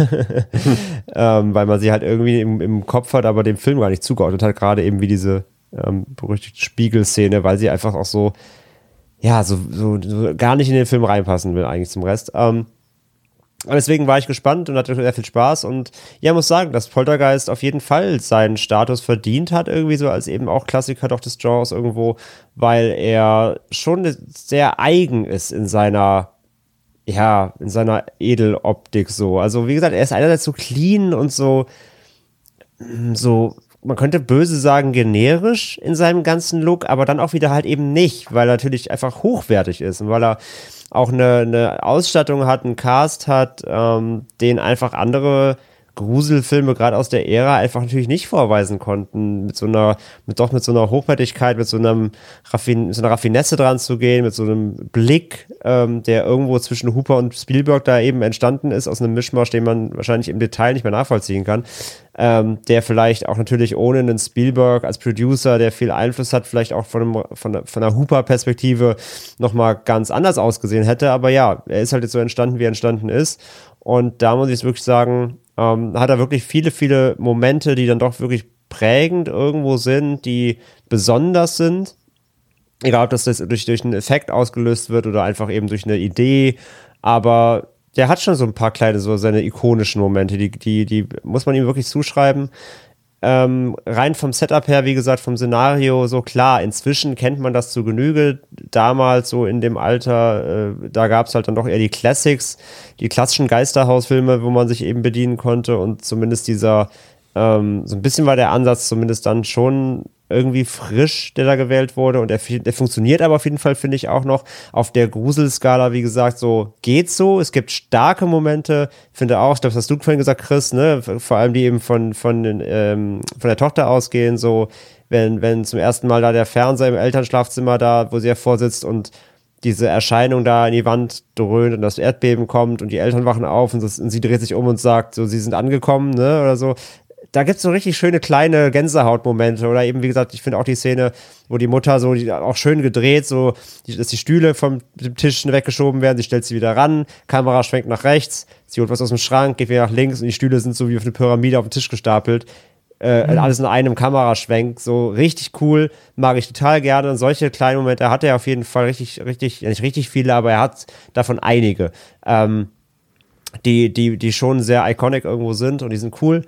[laughs] ähm, weil man sie halt irgendwie im, im Kopf hat, aber dem Film gar nicht zugeordnet hat, gerade eben wie diese ähm, berüchtigte Spiegelszene, weil sie einfach auch so, ja, so, so, so gar nicht in den Film reinpassen will, eigentlich zum Rest. Ähm, und deswegen war ich gespannt und hatte sehr viel Spaß. Und ja, muss sagen, dass Poltergeist auf jeden Fall seinen Status verdient hat, irgendwie so als eben auch Klassiker doch des Genres irgendwo, weil er schon sehr eigen ist in seiner, ja, in seiner Edeloptik so. Also, wie gesagt, er ist einerseits so clean und so, so, man könnte böse sagen, generisch in seinem ganzen Look, aber dann auch wieder halt eben nicht, weil er natürlich einfach hochwertig ist und weil er auch eine, eine Ausstattung hat, einen Cast hat, ähm, den einfach andere Gruselfilme gerade aus der Ära einfach natürlich nicht vorweisen konnten, mit so einer, mit doch mit so einer Hochwertigkeit, mit so einem Raffin, mit so einer Raffinesse dran zu gehen, mit so einem Blick, ähm, der irgendwo zwischen Hooper und Spielberg da eben entstanden ist, aus einem Mischmasch, den man wahrscheinlich im Detail nicht mehr nachvollziehen kann, ähm, der vielleicht auch natürlich ohne einen Spielberg als Producer, der viel Einfluss hat, vielleicht auch von, einem, von, von einer Hooper-Perspektive nochmal ganz anders ausgesehen hätte, aber ja, er ist halt jetzt so entstanden, wie er entstanden ist. Und da muss ich wirklich sagen, ähm, hat er wirklich viele, viele Momente, die dann doch wirklich prägend irgendwo sind, die besonders sind. Egal, ob das durch, durch einen Effekt ausgelöst wird oder einfach eben durch eine Idee. Aber der hat schon so ein paar kleine, so seine ikonischen Momente, die, die, die muss man ihm wirklich zuschreiben. Ähm, rein vom Setup her, wie gesagt, vom Szenario, so klar, inzwischen kennt man das zu Genüge. Damals, so in dem Alter, äh, da gab es halt dann doch eher die Classics, die klassischen Geisterhausfilme, wo man sich eben bedienen konnte und zumindest dieser, ähm, so ein bisschen war der Ansatz zumindest dann schon irgendwie frisch, der da gewählt wurde. Und der, der funktioniert aber auf jeden Fall, finde ich, auch noch auf der Gruselskala, wie gesagt, so geht so. Es gibt starke Momente, finde auch, das hast du vorhin gesagt, Chris, ne? Vor allem die eben von, von, ähm, von der Tochter ausgehen, so wenn, wenn zum ersten Mal da der Fernseher im Elternschlafzimmer da, wo sie vorsitzt und diese Erscheinung da in die Wand dröhnt und das Erdbeben kommt und die Eltern wachen auf und, das, und, sie dreht sich um und sagt, so, sie sind angekommen, ne, oder so da gibt es so richtig schöne kleine Gänsehautmomente. Oder eben, wie gesagt, ich finde auch die Szene, wo die Mutter so die, auch schön gedreht, so, die, dass die Stühle vom dem Tisch weggeschoben werden, sie stellt sie wieder ran, Kamera schwenkt nach rechts, sie holt was aus dem Schrank, geht wieder nach links und die Stühle sind so wie auf eine Pyramide auf dem Tisch gestapelt. Äh, mhm. Alles in einem Kameraschwenk, so richtig cool, mag ich total gerne. Und solche kleinen Momente hat er auf jeden Fall richtig, richtig, nicht richtig viele, aber er hat davon einige. Ähm, die, die, die schon sehr iconic irgendwo sind und die sind cool.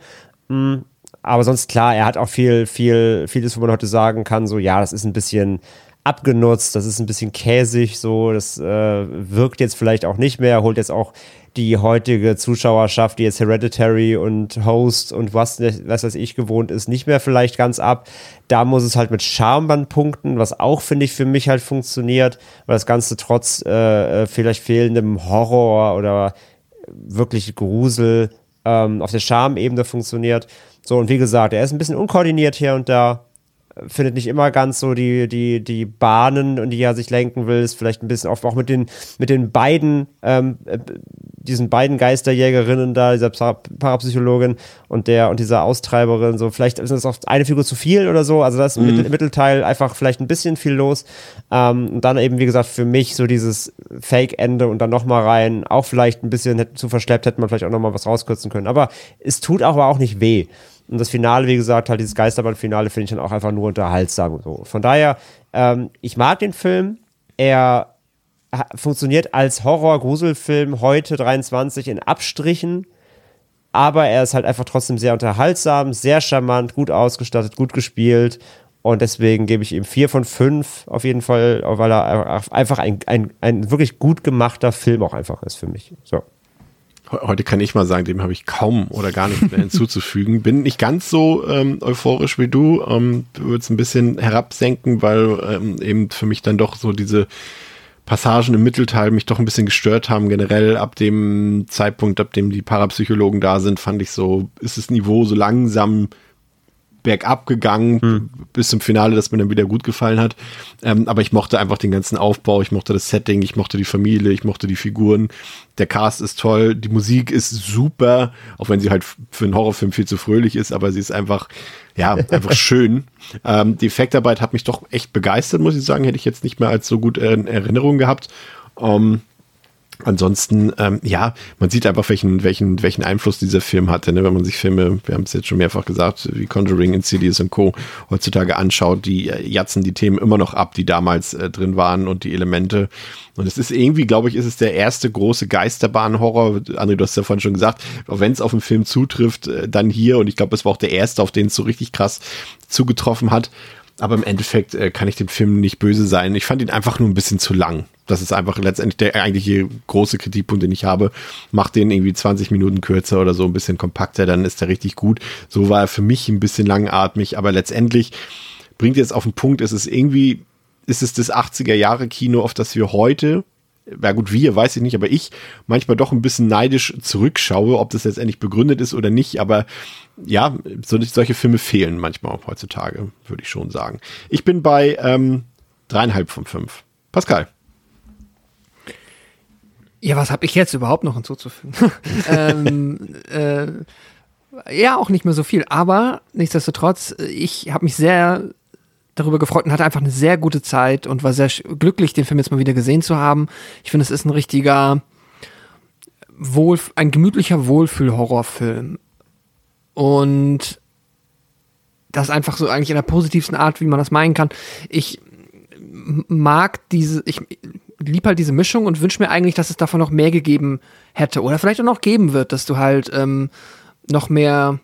Hm, aber sonst klar, er hat auch viel, viel, vieles, wo man heute sagen kann, so ja, das ist ein bisschen abgenutzt, das ist ein bisschen käsig, so, das äh, wirkt jetzt vielleicht auch nicht mehr, holt jetzt auch die heutige Zuschauerschaft, die jetzt Hereditary und Host und was, was weiß ich gewohnt ist, nicht mehr vielleicht ganz ab. Da muss es halt mit Charmband punkten, was auch, finde ich, für mich halt funktioniert, weil das Ganze trotz äh, äh vielleicht fehlendem Horror oder wirklich Grusel ähm, auf der Charmebene funktioniert. So, und wie gesagt, er ist ein bisschen unkoordiniert hier und da, findet nicht immer ganz so die, die, die Bahnen, in die er sich lenken will, ist vielleicht ein bisschen oft auch mit den, mit den beiden, ähm, äh, diesen beiden Geisterjägerinnen da, dieser Parapsychologin und der und dieser Austreiberin, so vielleicht ist das oft eine Figur zu viel oder so, also das mhm. Mittelteil einfach vielleicht ein bisschen viel los. Ähm, und dann eben, wie gesagt, für mich so dieses Fake-Ende und dann nochmal rein, auch vielleicht ein bisschen zu verschleppt, hätte man vielleicht auch nochmal was rauskürzen können. Aber es tut aber auch nicht weh. Und das Finale, wie gesagt, halt dieses Geisterband-Finale finde ich dann auch einfach nur unterhaltsam. So. Von daher, ähm, ich mag den Film. Er funktioniert als Horror-Gruselfilm heute 23 in Abstrichen. Aber er ist halt einfach trotzdem sehr unterhaltsam, sehr charmant, gut ausgestattet, gut gespielt. Und deswegen gebe ich ihm vier von fünf auf jeden Fall, weil er einfach ein, ein, ein wirklich gut gemachter Film auch einfach ist für mich. So.
Heute kann ich mal sagen, dem habe ich kaum oder gar nichts mehr hinzuzufügen. Bin nicht ganz so ähm, euphorisch wie du. Ähm, Würde es ein bisschen herabsenken, weil ähm, eben für mich dann doch so diese Passagen im Mittelteil mich doch ein bisschen gestört haben. Generell ab dem Zeitpunkt, ab dem die Parapsychologen da sind, fand ich so, ist das Niveau so langsam bergab gegangen hm. bis zum Finale, das mir dann wieder gut gefallen hat. Ähm, aber ich mochte einfach den ganzen Aufbau, ich mochte das Setting, ich mochte die Familie, ich mochte die Figuren. Der Cast ist toll, die Musik ist super, auch wenn sie halt für einen Horrorfilm viel zu fröhlich ist, aber sie ist einfach, ja, einfach [laughs] schön. Ähm, die Effektarbeit hat mich doch echt begeistert, muss ich sagen. Hätte ich jetzt nicht mehr als so gut in Erinnerung gehabt. Um, ähm, Ansonsten, ähm, ja, man sieht einfach, welchen, welchen, welchen Einfluss dieser Film hatte, ne? wenn man sich Filme, wir haben es jetzt schon mehrfach gesagt, wie Conjuring, Insidious und Co. heutzutage anschaut, die äh, jatzen die Themen immer noch ab, die damals äh, drin waren und die Elemente. Und es ist irgendwie, glaube ich, ist es der erste große Geisterbahn-Horror. André, du hast ja vorhin schon gesagt, wenn es auf einen Film zutrifft, äh, dann hier. Und ich glaube, es war auch der erste, auf den es so richtig krass zugetroffen hat. Aber im Endeffekt äh, kann ich dem Film nicht böse sein. Ich fand ihn einfach nur ein bisschen zu lang. Das ist einfach letztendlich der eigentliche große Kritikpunkt, den ich habe. Macht den irgendwie 20 Minuten kürzer oder so ein bisschen kompakter, dann ist er richtig gut. So war er für mich ein bisschen langatmig, aber letztendlich bringt jetzt auf den Punkt, es ist irgendwie, ist es das 80er Jahre Kino, auf das wir heute ja gut, wir, weiß ich nicht, aber ich manchmal doch ein bisschen neidisch zurückschaue, ob das letztendlich begründet ist oder nicht, aber ja, so, solche Filme fehlen manchmal auch heutzutage, würde ich schon sagen. Ich bin bei ähm, dreieinhalb von fünf. Pascal.
Ja, was habe ich jetzt überhaupt noch hinzuzufügen? [laughs] ähm, äh, ja, auch nicht mehr so viel, aber nichtsdestotrotz, ich habe mich sehr darüber gefreut und hatte einfach eine sehr gute Zeit und war sehr glücklich, den Film jetzt mal wieder gesehen zu haben. Ich finde, es ist ein richtiger Wohl, ein gemütlicher Wohlfühl-Horrorfilm. Und das einfach so eigentlich in der positivsten Art, wie man das meinen kann. Ich mag diese, ich lieb halt diese Mischung und wünsche mir eigentlich, dass es davon noch mehr gegeben hätte oder vielleicht auch noch geben wird, dass du halt ähm, noch mehr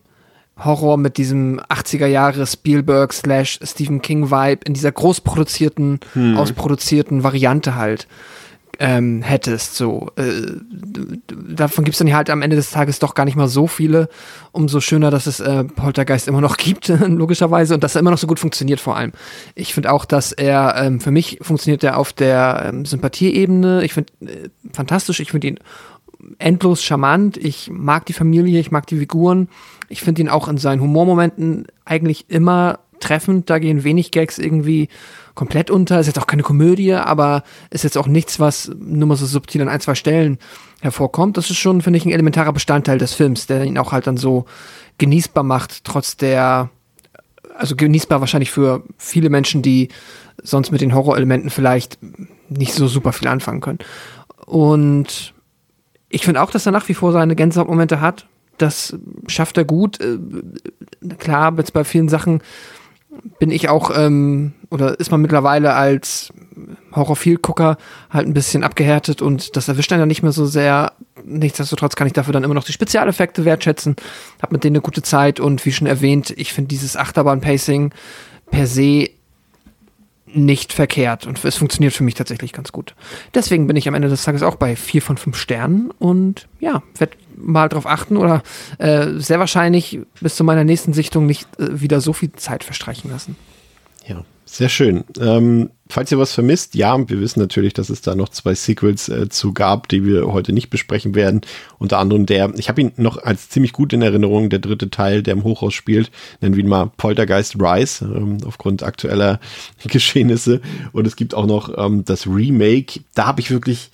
Horror mit diesem 80er Jahre Spielberg slash Stephen King Vibe in dieser großproduzierten, hm. ausproduzierten Variante halt ähm, hättest. So, äh, davon gibt es dann halt am Ende des Tages doch gar nicht mal so viele. Umso schöner, dass es äh, Poltergeist immer noch [laughs] gibt, logischerweise, und dass er immer noch so gut funktioniert vor allem. Ich finde auch, dass er, ähm, für mich funktioniert er auf der ähm, Sympathieebene. Ich finde äh, fantastisch, ich finde ihn endlos charmant. Ich mag die Familie, ich mag die Figuren. Ich finde ihn auch in seinen Humormomenten eigentlich immer treffend. Da gehen wenig Gags irgendwie komplett unter. Ist jetzt auch keine Komödie, aber ist jetzt auch nichts, was nur mal so subtil an ein, zwei Stellen hervorkommt. Das ist schon, finde ich, ein elementarer Bestandteil des Films, der ihn auch halt dann so genießbar macht, trotz der, also genießbar wahrscheinlich für viele Menschen, die sonst mit den Horrorelementen vielleicht nicht so super viel anfangen können. Und ich finde auch, dass er nach wie vor seine Gänsehautmomente hat. Das schafft er gut. Äh, klar, jetzt bei vielen Sachen bin ich auch, ähm, oder ist man mittlerweile als Horrorfil-Gucker halt ein bisschen abgehärtet und das erwischt einen ja nicht mehr so sehr. Nichtsdestotrotz kann ich dafür dann immer noch die Spezialeffekte wertschätzen, hab mit denen eine gute Zeit und wie schon erwähnt, ich finde dieses Achterbahn-Pacing per se nicht verkehrt und es funktioniert für mich tatsächlich ganz gut. Deswegen bin ich am Ende des Tages auch bei vier von fünf Sternen und ja, werde mal drauf achten oder äh, sehr wahrscheinlich bis zu meiner nächsten Sichtung nicht äh, wieder so viel Zeit verstreichen lassen.
Ja, sehr schön. Ähm, falls ihr was vermisst, ja, wir wissen natürlich, dass es da noch zwei Sequels äh, zu gab, die wir heute nicht besprechen werden. Unter anderem der, ich habe ihn noch als ziemlich gut in Erinnerung, der dritte Teil, der im Hochhaus spielt, nennen wir ihn mal Poltergeist Rise, ähm, aufgrund aktueller [laughs] Geschehnisse. Und es gibt auch noch ähm, das Remake. Da habe ich wirklich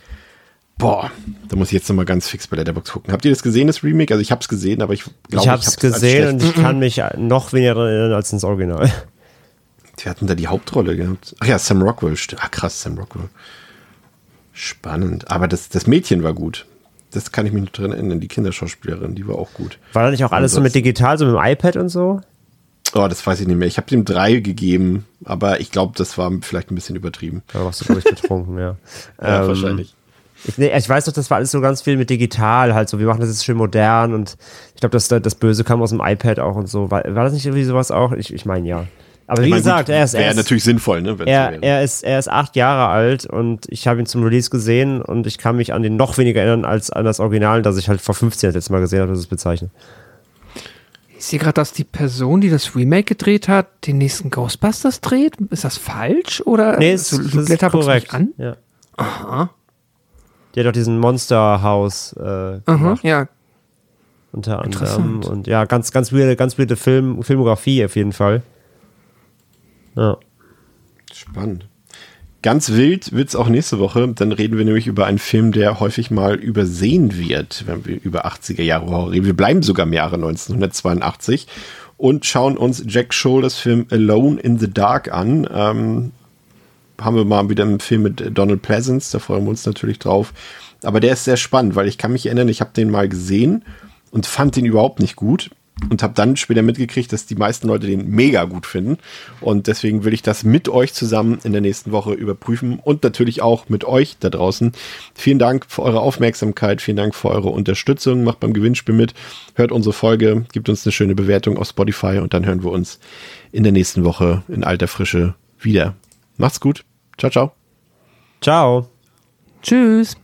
Boah, da muss ich jetzt nochmal ganz fix bei Letterboxd gucken. Habt ihr das gesehen, das Remake? Also ich habe es gesehen, aber ich
glaube, ich habe es gesehen und ich kann mich noch weniger erinnern als ins Original.
Die hatten da die Hauptrolle gehabt. Ach ja, Sam Rockwell. Ach krass, Sam Rockwell. Spannend. Aber das, das Mädchen war gut. Das kann ich mich noch dran erinnern. Die Kinderschauspielerin, die war auch gut.
War da nicht auch alles so mit digital, so mit dem iPad und so?
Oh, das weiß ich nicht mehr. Ich habe dem drei gegeben, aber ich glaube, das war vielleicht ein bisschen übertrieben.
Da warst du, glaube ich, betrunken, ja. [laughs]
ja, ähm, wahrscheinlich.
Ich, nee, ich weiß doch, das war alles so ganz viel mit digital, halt so, wir machen das jetzt schön modern und ich glaube, das, das Böse kam aus dem iPad auch und so. War, war das nicht irgendwie sowas auch? Ich, ich meine, ja. Aber wie meine, gesagt, gut, er ist.
Wäre natürlich sinnvoll, ne?
Er, er, ist, er ist acht Jahre alt und ich habe ihn zum Release gesehen und ich kann mich an den noch weniger erinnern als an das Original, das ich halt vor 15 Jahren letztes Mal gesehen habe, das ist bezeichnet.
Ich sehe gerade, dass die Person, die das Remake gedreht hat, den nächsten Ghostbusters dreht. Ist das falsch? Oder
nee, ist, das ist korrekt. An? Ja.
Aha.
Die hat doch diesen Monster House äh,
gemacht. ja.
Unter anderem. Und ja, ganz, ganz weirde, ganz weirde Film, Filmografie auf jeden Fall. Ja.
Spannend. Ganz wild wird es auch nächste Woche. Dann reden wir nämlich über einen Film, der häufig mal übersehen wird, wenn wir über 80er Jahre Horror reden. Wir bleiben sogar im Jahre 1982 und schauen uns Jack Shoulders Film Alone in the Dark an. Ähm, haben wir mal wieder einen Film mit Donald Pleasance, da freuen wir uns natürlich drauf. Aber der ist sehr spannend, weil ich kann mich erinnern, ich habe den mal gesehen und fand den überhaupt nicht gut und habe dann später mitgekriegt, dass die meisten Leute den mega gut finden. Und deswegen will ich das mit euch zusammen in der nächsten Woche überprüfen und natürlich auch mit euch da draußen. Vielen Dank für eure Aufmerksamkeit, vielen Dank für eure Unterstützung. Macht beim Gewinnspiel mit, hört unsere Folge, gibt uns eine schöne Bewertung auf Spotify und dann hören wir uns in der nächsten Woche in alter Frische wieder. Macht's gut. Ciao, ciao.
Ciao.
Tschüss.